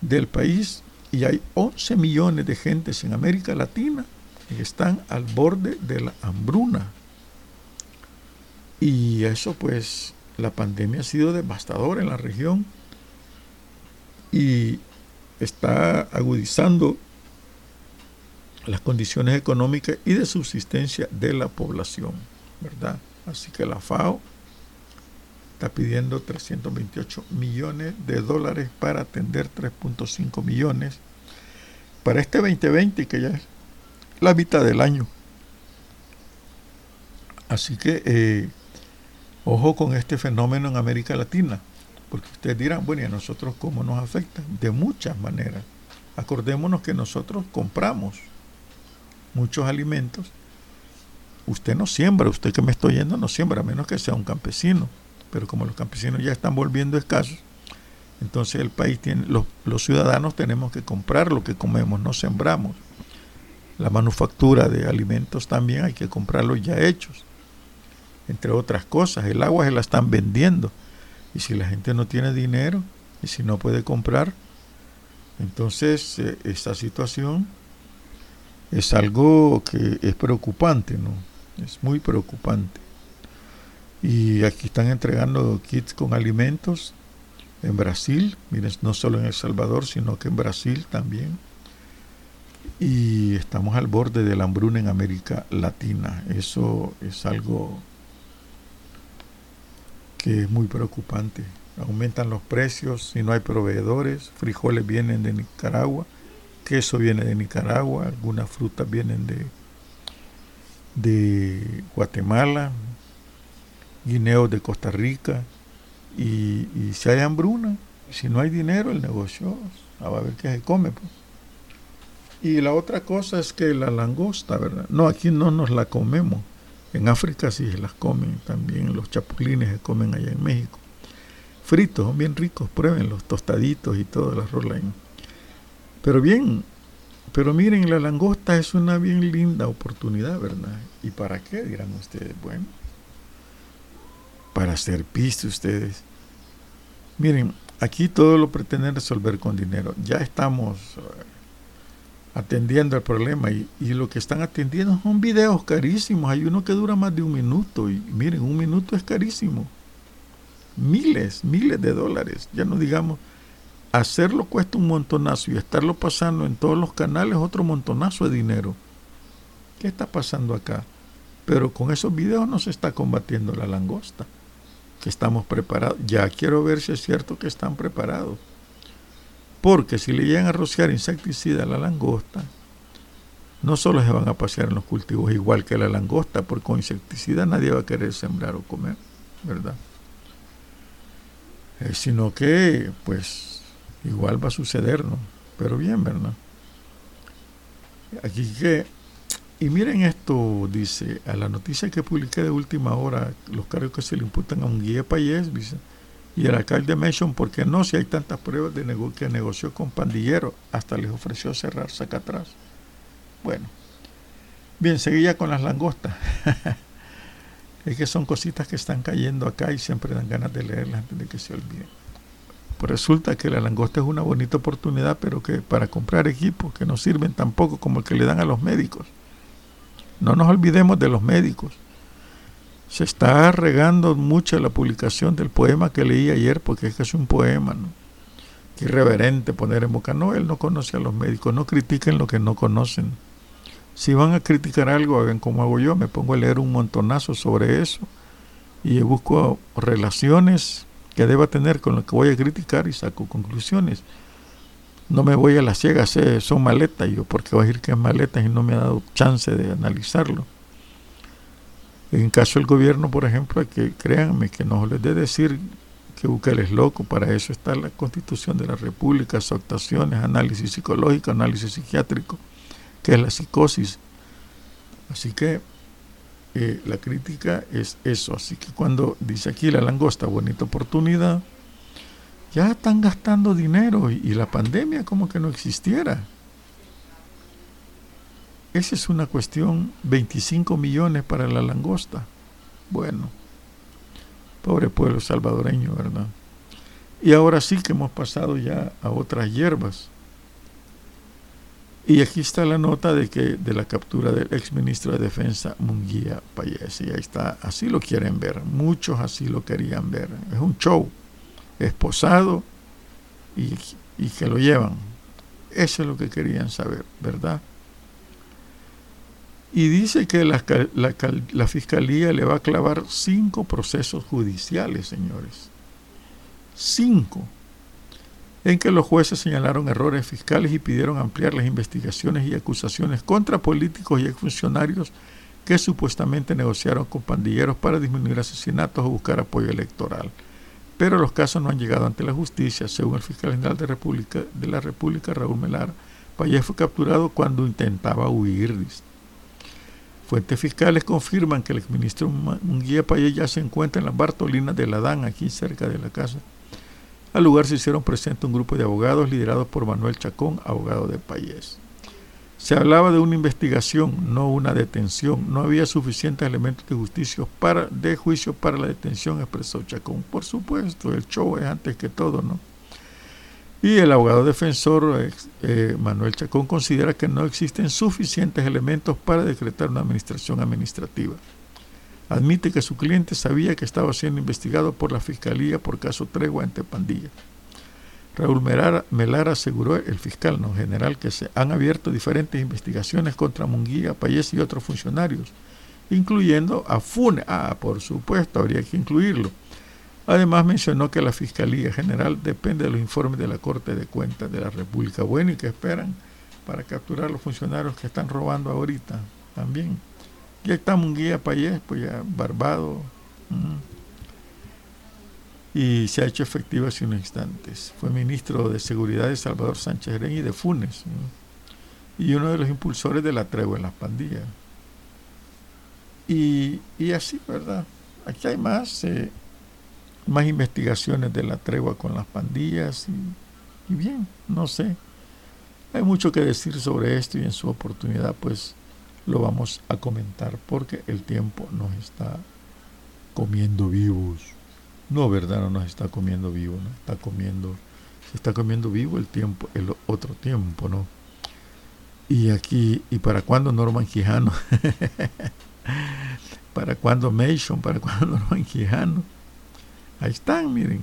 del país. Y hay 11 millones de gentes en América Latina que están al borde de la hambruna. Y eso pues, la pandemia ha sido devastadora en la región y está agudizando las condiciones económicas y de subsistencia de la población, ¿verdad? Así que la FAO está pidiendo 328 millones de dólares para atender 3.5 millones para este 2020 que ya es la mitad del año. Así que eh, ojo con este fenómeno en América Latina, porque ustedes dirán, bueno, ¿y a nosotros cómo nos afecta? De muchas maneras. Acordémonos que nosotros compramos muchos alimentos. Usted no siembra, usted que me está oyendo no siembra, a menos que sea un campesino pero como los campesinos ya están volviendo escasos, entonces el país tiene, los, ciudadanos tenemos que comprar lo que comemos, no sembramos. La manufactura de alimentos también hay que comprarlos ya hechos. Entre otras cosas, el agua se la están vendiendo. Y si la gente no tiene dinero y si no puede comprar, entonces eh, esta situación es algo que es preocupante, ¿no? Es muy preocupante. Y aquí están entregando kits con alimentos en Brasil, miren, no solo en El Salvador, sino que en Brasil también. Y estamos al borde de la hambruna en América Latina. Eso es algo que es muy preocupante. Aumentan los precios si no hay proveedores. Frijoles vienen de Nicaragua, queso viene de Nicaragua, algunas frutas vienen de, Guatemala, guineos de Costa Rica, y, si hay hambruna, si no hay dinero, el negocio va a ver qué se come. Pues. Y la otra cosa es que la langosta, ¿verdad? No, aquí no nos la comemos. En África sí se las comen también, los chapulines se comen allá en México. fritos, son bien ricos, prueben los tostaditos y todo, la rola. Pero bien, pero miren, la langosta es una bien linda oportunidad, ¿verdad? ¿Y para qué? Dirán ustedes. Bueno, para hacer piste ustedes. Miren, aquí todo lo pretenden resolver con dinero. Ya estamos eh, atendiendo el problema y, y, lo que están atendiendo son videos carísimos. Hay uno que dura más de un minuto y miren, un minuto es carísimo. Miles, miles de dólares. Ya no digamos hacerlo cuesta un montonazo y estarlo pasando en todos los canales otro montonazo de dinero. ¿Qué está pasando acá? Pero con esos videos no se está combatiendo la langosta. Que estamos preparados. Ya quiero ver si es cierto que están preparados. Porque si le llegan a rociar insecticida a la langosta, no solo se van a pasear en los cultivos igual que la langosta, porque con insecticida nadie va a querer sembrar o comer, ¿verdad? Eh, sino que, pues, igual va a suceder, ¿no? Pero bien, ¿verdad? Aquí que, y miren esto, dice, a la noticia que publiqué de última hora, los cargos que se le imputan a un guía payés, dice, y el alcalde mention, ¿por qué no? Si hay tantas pruebas de que negoció con pandilleros, hasta les ofreció cerrar saca atrás. Bueno, bien, seguía con las langostas. es que son cositas que están cayendo acá y siempre dan ganas de leerlas antes de que se olviden. Pues resulta que la langosta es una bonita oportunidad, pero que para comprar equipos que no sirven tampoco como el que le dan a los médicos. No nos olvidemos de los médicos. Se está regando mucho la publicación del poema que leí ayer, porque es que es un poema, ¿no? Qué irreverente poner en boca. No, él no conoce a los médicos, no critiquen lo que no conocen. Si van a criticar algo, hagan como hago yo, me pongo a leer un montonazo sobre eso y busco relaciones que deba tener con lo que voy a criticar y saco conclusiones. No me voy a las ciegas, eh, son maletas, yo porque voy a decir que es maletas y no me ha dado chance de analizarlo. En caso del gobierno, por ejemplo, que créanme que no les dé decir que Bukele es loco, para eso está la constitución de la república, actuaciones, análisis psicológico, análisis psiquiátrico, que es la psicosis. Así que eh, la crítica es eso. Así que cuando dice aquí la langosta, bonita oportunidad, ya están gastando dinero y, y la pandemia como que no existiera. Esa es una cuestión, 25 millones para la langosta. Bueno, pobre pueblo salvadoreño, ¿verdad? Y ahora sí que hemos pasado ya a otras hierbas. Y aquí está la nota de que de la captura del ex ministro de Defensa Munguía Payés. Y ahí está, así lo quieren ver, muchos así lo querían ver. Es un show, esposado y, y que lo llevan. Eso es lo que querían saber, ¿verdad? Y dice que la, la fiscalía le va a clavar cinco procesos judiciales, señores. Cinco en que los jueces señalaron errores fiscales y pidieron ampliar las investigaciones y acusaciones contra políticos y exfuncionarios que supuestamente negociaron con pandilleros para disminuir asesinatos o buscar apoyo electoral. Pero los casos no han llegado ante la justicia, según el fiscal general de, la República, Raúl Melar. Payés fue capturado cuando intentaba huir. Fuentes fiscales confirman que el exministro Munguía Payés ya se encuentra en las Bartolinas de la Dan, aquí cerca de la casa al lugar se hicieron presentes un grupo de abogados liderados por Manuel Chacón, abogado de Payés. Se hablaba de una investigación, no una detención. No había suficientes elementos de justicia para, de juicio para la detención, expresó Chacón. Por supuesto, el show es antes que todo, ¿no? Y el abogado defensor eh, eh, Manuel Chacón considera que no existen suficientes elementos para decretar una administración administrativa admite que su cliente sabía que estaba siendo investigado por la Fiscalía por caso tregua entre pandillas. Raúl Melar, aseguró, el fiscal general, que se han abierto diferentes investigaciones contra Munguía, Payés y otros funcionarios, incluyendo a FUNE. Ah, por supuesto, habría que incluirlo. Además mencionó que la Fiscalía General depende de los informes de la Corte de Cuentas de la República. Bueno, y que esperan para capturar a los funcionarios que están robando ahorita también. Ya estamos un guía pues ya barbado. Y se ha hecho efectivo hace unos instantes. Fue ministro de Seguridad de Salvador Sánchez Herén y de Funes. Y uno de los impulsores de la tregua en las pandillas. Y, y así, ¿verdad? Aquí hay más. Eh, más investigaciones de la tregua con las pandillas y bien, no sé. Hay mucho que decir sobre esto y en su oportunidad pues lo vamos a comentar porque el tiempo nos está comiendo vivos. No, ¿verdad? No nos está comiendo vivos, no está comiendo, se está comiendo vivo el tiempo, el otro tiempo, ¿no? Y aquí, ¿y para cuándo Norman Quijano? ¿Para cuándo Mason? ¿Para cuándo Norman Quijano? Ahí están, miren.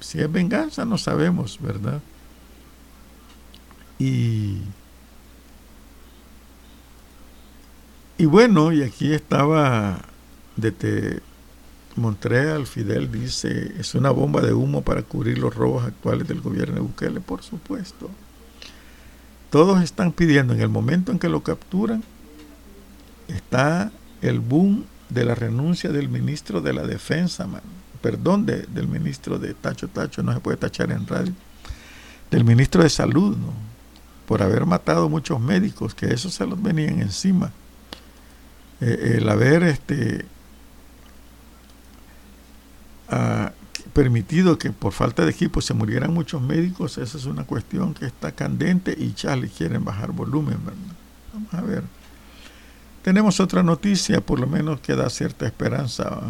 Si es venganza, no sabemos, ¿verdad? Y, y bueno, y aquí estaba desde Montreal, Fidel dice, es una bomba de humo para cubrir los robos actuales del gobierno de Bukele, por supuesto. Todos están pidiendo, en el momento en que lo capturan, está el boom de la renuncia del ministro de la Defensa, perdón, del ministro de Tacho Tacho, no se puede tachar en radio, del ministro de Salud, ¿no? por haber matado muchos médicos, que eso se los venían encima. Eh, el haber este, ah, permitido que por falta de equipo se murieran muchos médicos, esa es una cuestión que está candente y le quieren bajar volumen. Vamos a ver. Tenemos otra noticia, por lo menos que da cierta esperanza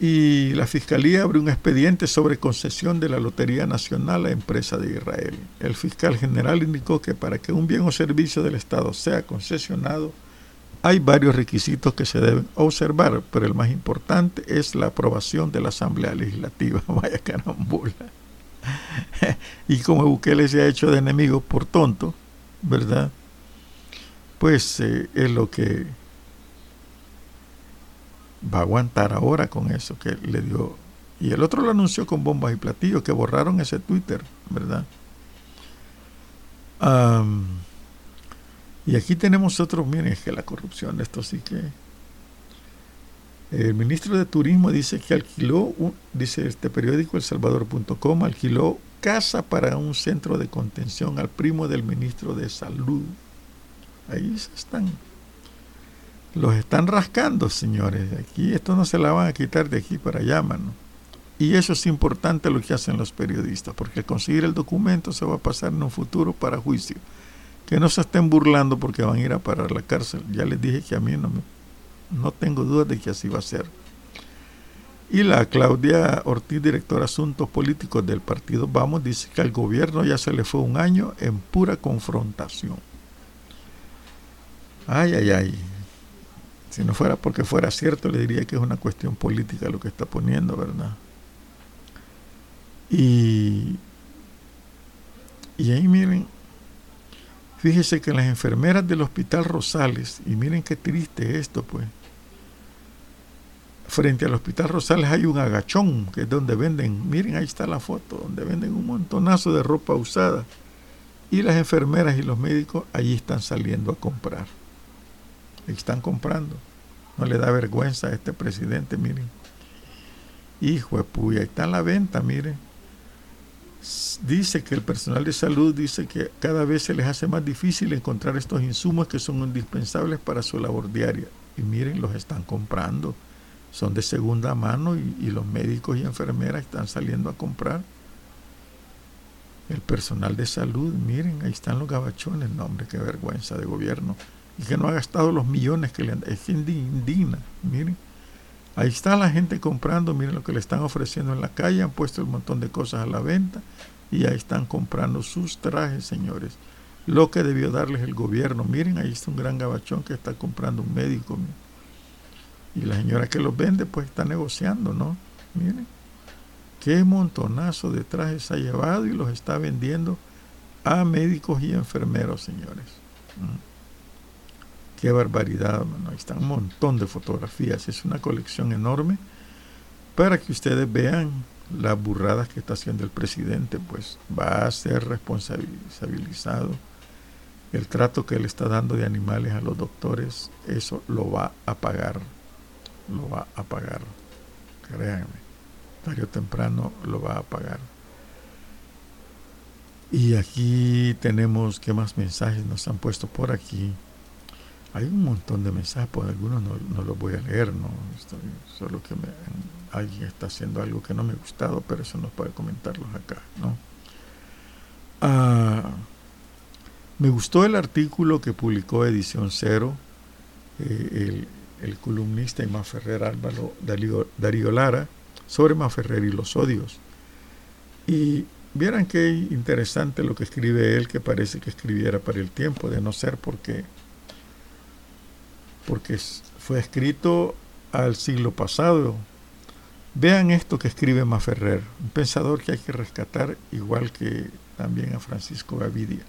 y la Fiscalía abre un expediente sobre concesión de la Lotería Nacional a empresa de Israel. El fiscal general indicó que para que un bien o servicio del Estado sea concesionado, hay varios requisitos que se deben observar, pero el más importante es la aprobación de la Asamblea Legislativa. Vaya carambola. y como Bukele se ha hecho de enemigo por tonto, ¿verdad? Pues eh, es lo que va a aguantar ahora con eso que le dio. Y el otro lo anunció con bombas y platillos, que borraron ese Twitter, ¿verdad? y aquí tenemos otros, miren, es que la corrupción esto sí que... El ministro de Turismo dice que alquiló, dice este periódico El Salvador.com, alquiló casa para un centro de contención al primo del ministro de Salud. Ahí están los están rascando, señores. Aquí esto no se la van a quitar de aquí para allá, mano. Y eso es importante lo que hacen los periodistas, porque conseguir el documento se va a pasar en un futuro para juicio. Que no se estén burlando porque van a ir a parar la cárcel. Ya les dije que a mí no, me, no tengo dudas de que así va a ser. Y la Claudia Ortiz, directora de Asuntos Políticos del partido Vamos, dice que al gobierno ya se le fue un año en pura confrontación. Ay, ay, ay. Si no fuera porque fuera cierto, le diría que es una cuestión política lo que está poniendo, ¿verdad? Y, y ahí miren, fíjese que las enfermeras del Hospital Rosales, y miren qué triste esto, pues, frente al Hospital Rosales hay un agachón, que es donde venden, miren ahí está la foto, donde venden un montonazo de ropa usada. Y las enfermeras y los médicos allí están saliendo a comprar están comprando. No le da vergüenza a este presidente, miren. Hijo de puya, está en la venta, miren. Dice que el personal de salud dice que cada vez se les hace más difícil encontrar estos insumos que son indispensables para su labor diaria. Y miren, los están comprando. Son de segunda mano y, y los médicos y enfermeras están saliendo a comprar. El personal de salud, miren, ahí están los gabachones. No, hombre, qué vergüenza de gobierno y que no ha gastado los millones que le han Es indigna, miren. Ahí está la gente comprando, miren lo que le están ofreciendo en la calle, han puesto un montón de cosas a la venta y ahí están comprando sus trajes, señores. Lo que debió darles el gobierno. Miren, ahí está un gran gabachón que está comprando un médico. Y la señora que los vende, pues está negociando, ¿no? Miren, qué montonazo de trajes ha llevado y los está vendiendo a médicos y enfermeros, señores. ¿Mm? Qué barbaridad, Ahí están un montón de fotografías. Es una colección enorme para que ustedes vean las burradas que está haciendo el presidente. Pues va a ser responsabilizado. El trato que él está dando de animales a los doctores, eso lo va a pagar. Lo va a pagar. Créanme. Tarde o temprano lo va a pagar. Y aquí tenemos, ¿qué más mensajes nos han puesto por aquí? Hay un montón de mensajes, pues algunos no, los voy a leer, ¿no? solo que alguien está haciendo algo que no me ha gustado, pero eso no puede comentarlos acá, ¿no? Ah, me gustó el artículo que publicó Edición Cero, eh, el, el, columnista y Ferrer Álvaro Darío, Darío Lara, sobre Maferrer y los odios. Y vieran qué interesante lo que escribe él, que parece que escribiera para el tiempo, de no ser porque, porque fue escrito al siglo pasado. Vean esto que escribe Maferrer, un pensador que hay que rescatar, igual que también a Francisco Gavidia.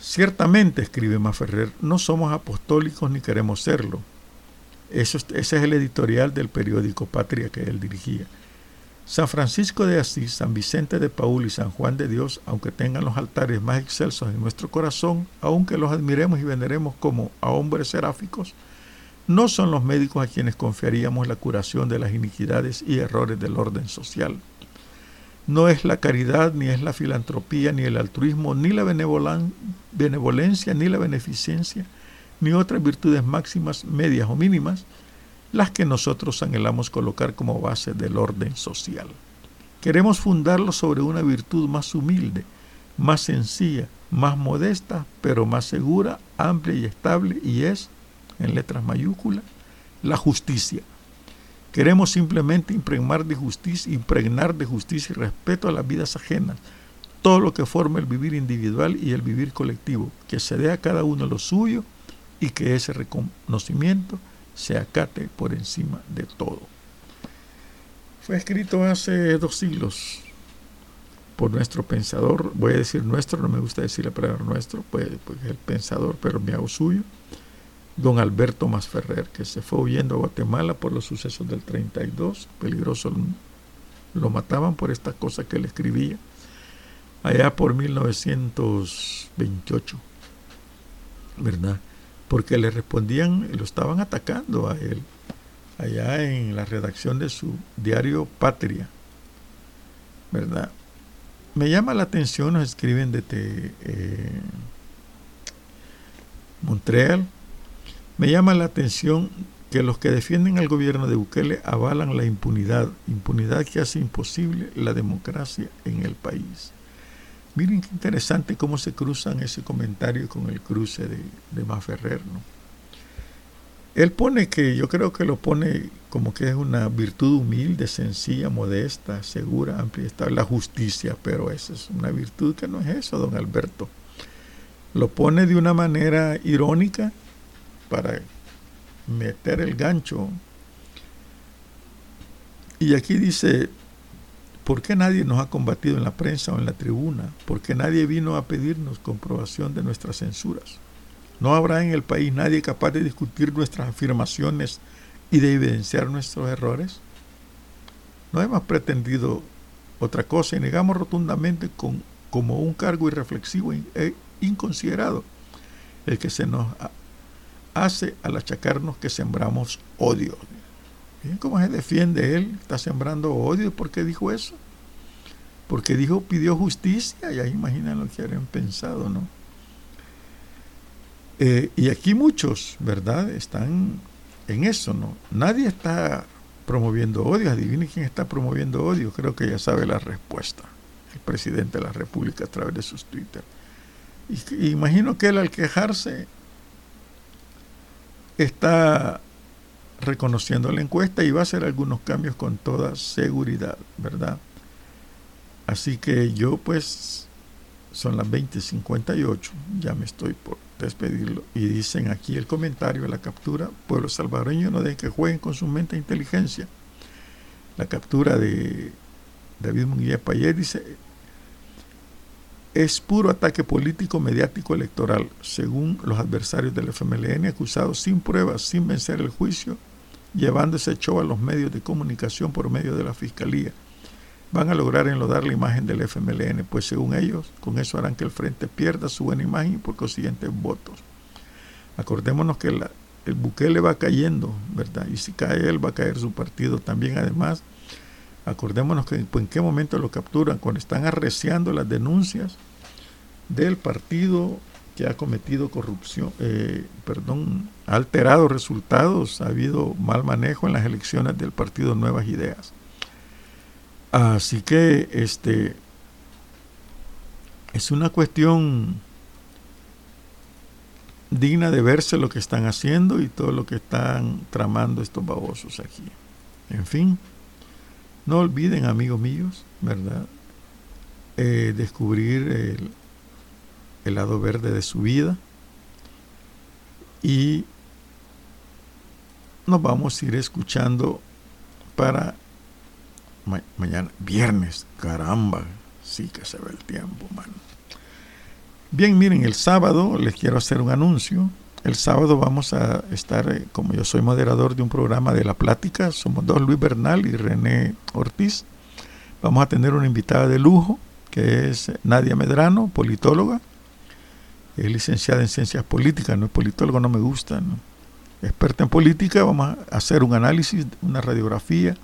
Ciertamente, escribe Maferrer, no somos apostólicos ni queremos serlo ese es el editorial del periódico Patria que él dirigía. San Francisco de Asís, San Vicente de Paul y San Juan de Dios, aunque tengan los altares más excelsos en nuestro corazón, aunque los admiremos y veneremos como a hombres seráficos, no son los médicos a quienes confiaríamos la curación de las iniquidades y errores del orden social. No es la caridad, ni es la filantropía, ni el altruismo, ni la benevolencia, ni la beneficencia, ni otras virtudes máximas, medias o mínimas, las que nosotros anhelamos colocar como base del orden social. Queremos fundarlo sobre una virtud más humilde, más sencilla, más modesta, pero más segura, amplia y estable, y es, en letras mayúsculas, la justicia. Queremos simplemente impregnar de justicia, impregnar de justicia y respeto a las vidas ajenas, todo lo que forma el vivir individual y el vivir colectivo, que se dé a cada uno lo suyo y que ese reconocimiento se acate por encima de todo. Fue escrito hace dos siglos por nuestro pensador, voy a decir nuestro, no me gusta decir la palabra nuestro, pues, pues el pensador, pero me hago suyo, don Alberto Masferrer, que se fue huyendo a Guatemala por los sucesos del 32, peligroso, lo mataban por esta cosa que él escribía, allá por 1928, ¿verdad? Porque le respondían, lo estaban atacando a él, allá en la redacción de su diario Patria, ¿verdad? Me llama la atención, nos escriben desde eh, Montreal, me llama la atención que los que defienden al gobierno de Bukele avalan la impunidad, impunidad que hace imposible la democracia en el país. Miren qué interesante cómo se cruzan ese comentario con el cruce de, de Maferrer, ¿no? Él pone que, yo creo que lo pone como que es una virtud humilde, sencilla, modesta, segura, amplia, está la justicia, pero esa es una virtud que no es eso, don Alberto. Lo pone de una manera irónica para meter el gancho. Y aquí dice, ¿Por qué nadie nos ha combatido en la prensa o en la tribuna? ¿Por qué nadie vino a pedirnos comprobación de nuestras censuras? ¿No habrá en el país nadie capaz de discutir nuestras afirmaciones y de evidenciar nuestros errores? No hemos pretendido otra cosa y negamos rotundamente con, como un cargo irreflexivo e inconsiderado el que se nos hace al achacarnos que sembramos odio. ¿Cómo se defiende él? Está sembrando odio. ¿Por qué dijo eso? Porque dijo, pidió justicia. Y ahí imaginan lo que habrían pensado, ¿no? Eh, y aquí muchos, ¿verdad? Están en eso, ¿no? Nadie está promoviendo odio. Adivinen quién está promoviendo odio. Creo que ya sabe la respuesta. El presidente de la República a través de sus Twitter. Y, imagino que él al quejarse está reconociendo la encuesta y va a hacer algunos cambios con toda seguridad, ¿verdad? Así que yo pues son las 20:58, ya me estoy por despedirlo y dicen aquí el comentario, la captura, pueblo salvadoreño no dejen que jueguen con su mente e inteligencia. La captura de David Munguía Payet dice es puro ataque político, mediático, electoral, según los adversarios del FMLN acusados sin pruebas, sin vencer el juicio llevando ese show a los medios de comunicación por medio de la Fiscalía. Van a lograr enlodar la imagen del FMLN, pues según ellos, con eso harán que el Frente pierda su buena imagen y por consiguiente votos. Acordémonos que el Bukele va cayendo, ¿verdad? Y si cae él, va a caer su partido también. Además, acordémonos que en qué momento lo capturan, cuando están arreciando las denuncias del partido que ha cometido corrupción, eh, perdón, ha alterado resultados, ha habido mal manejo en las elecciones del partido Nuevas Ideas. Así que este es una cuestión digna de verse lo que están haciendo y todo lo que están tramando estos babosos aquí. En fin, no olviden, amigos míos, ¿verdad? Eh, descubrir el, el lado verde de su vida y nos vamos a ir escuchando para mañana, viernes, caramba, sí que se ve el tiempo, man. Bien, miren, el sábado les quiero hacer un anuncio. El sábado vamos a estar, eh, como yo soy moderador de un programa de La Plática, somos dos, Luis Bernal y René Ortiz. Vamos a tener una invitada de lujo, que es Nadia Medrano, politóloga. Es licenciada en ciencias políticas, no es politólogo, no me gusta. Experta en política, vamos a hacer un análisis, una radiografía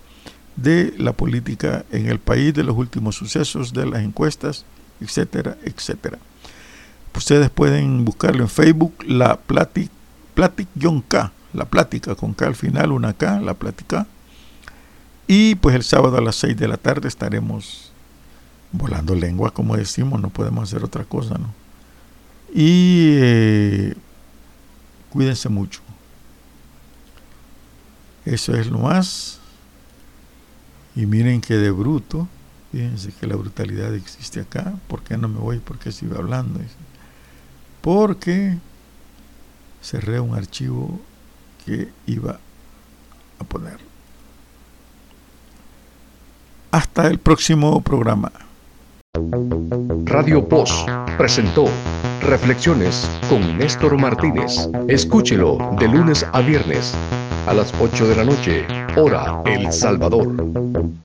de la política en el país, de los últimos sucesos, de las encuestas, etcétera, etcétera. Ustedes pueden buscarlo en Facebook, la Platic, Platic-K, la plática con K al final, una K, la plática. Y pues el sábado a las 6 de la tarde estaremos volando lengua, como decimos, no podemos hacer otra cosa, ¿no? Y eh, cuídense mucho. Eso es lo más. Y miren que de bruto, fíjense que la brutalidad existe acá. ¿Por qué no me voy? ¿Por qué sigo hablando? Porque cerré un archivo que iba a poner. Hasta el próximo programa. Radio Post presentó Reflexiones con Néstor Martínez. Escúchelo de lunes a viernes a las 8 de la noche, hora El Salvador.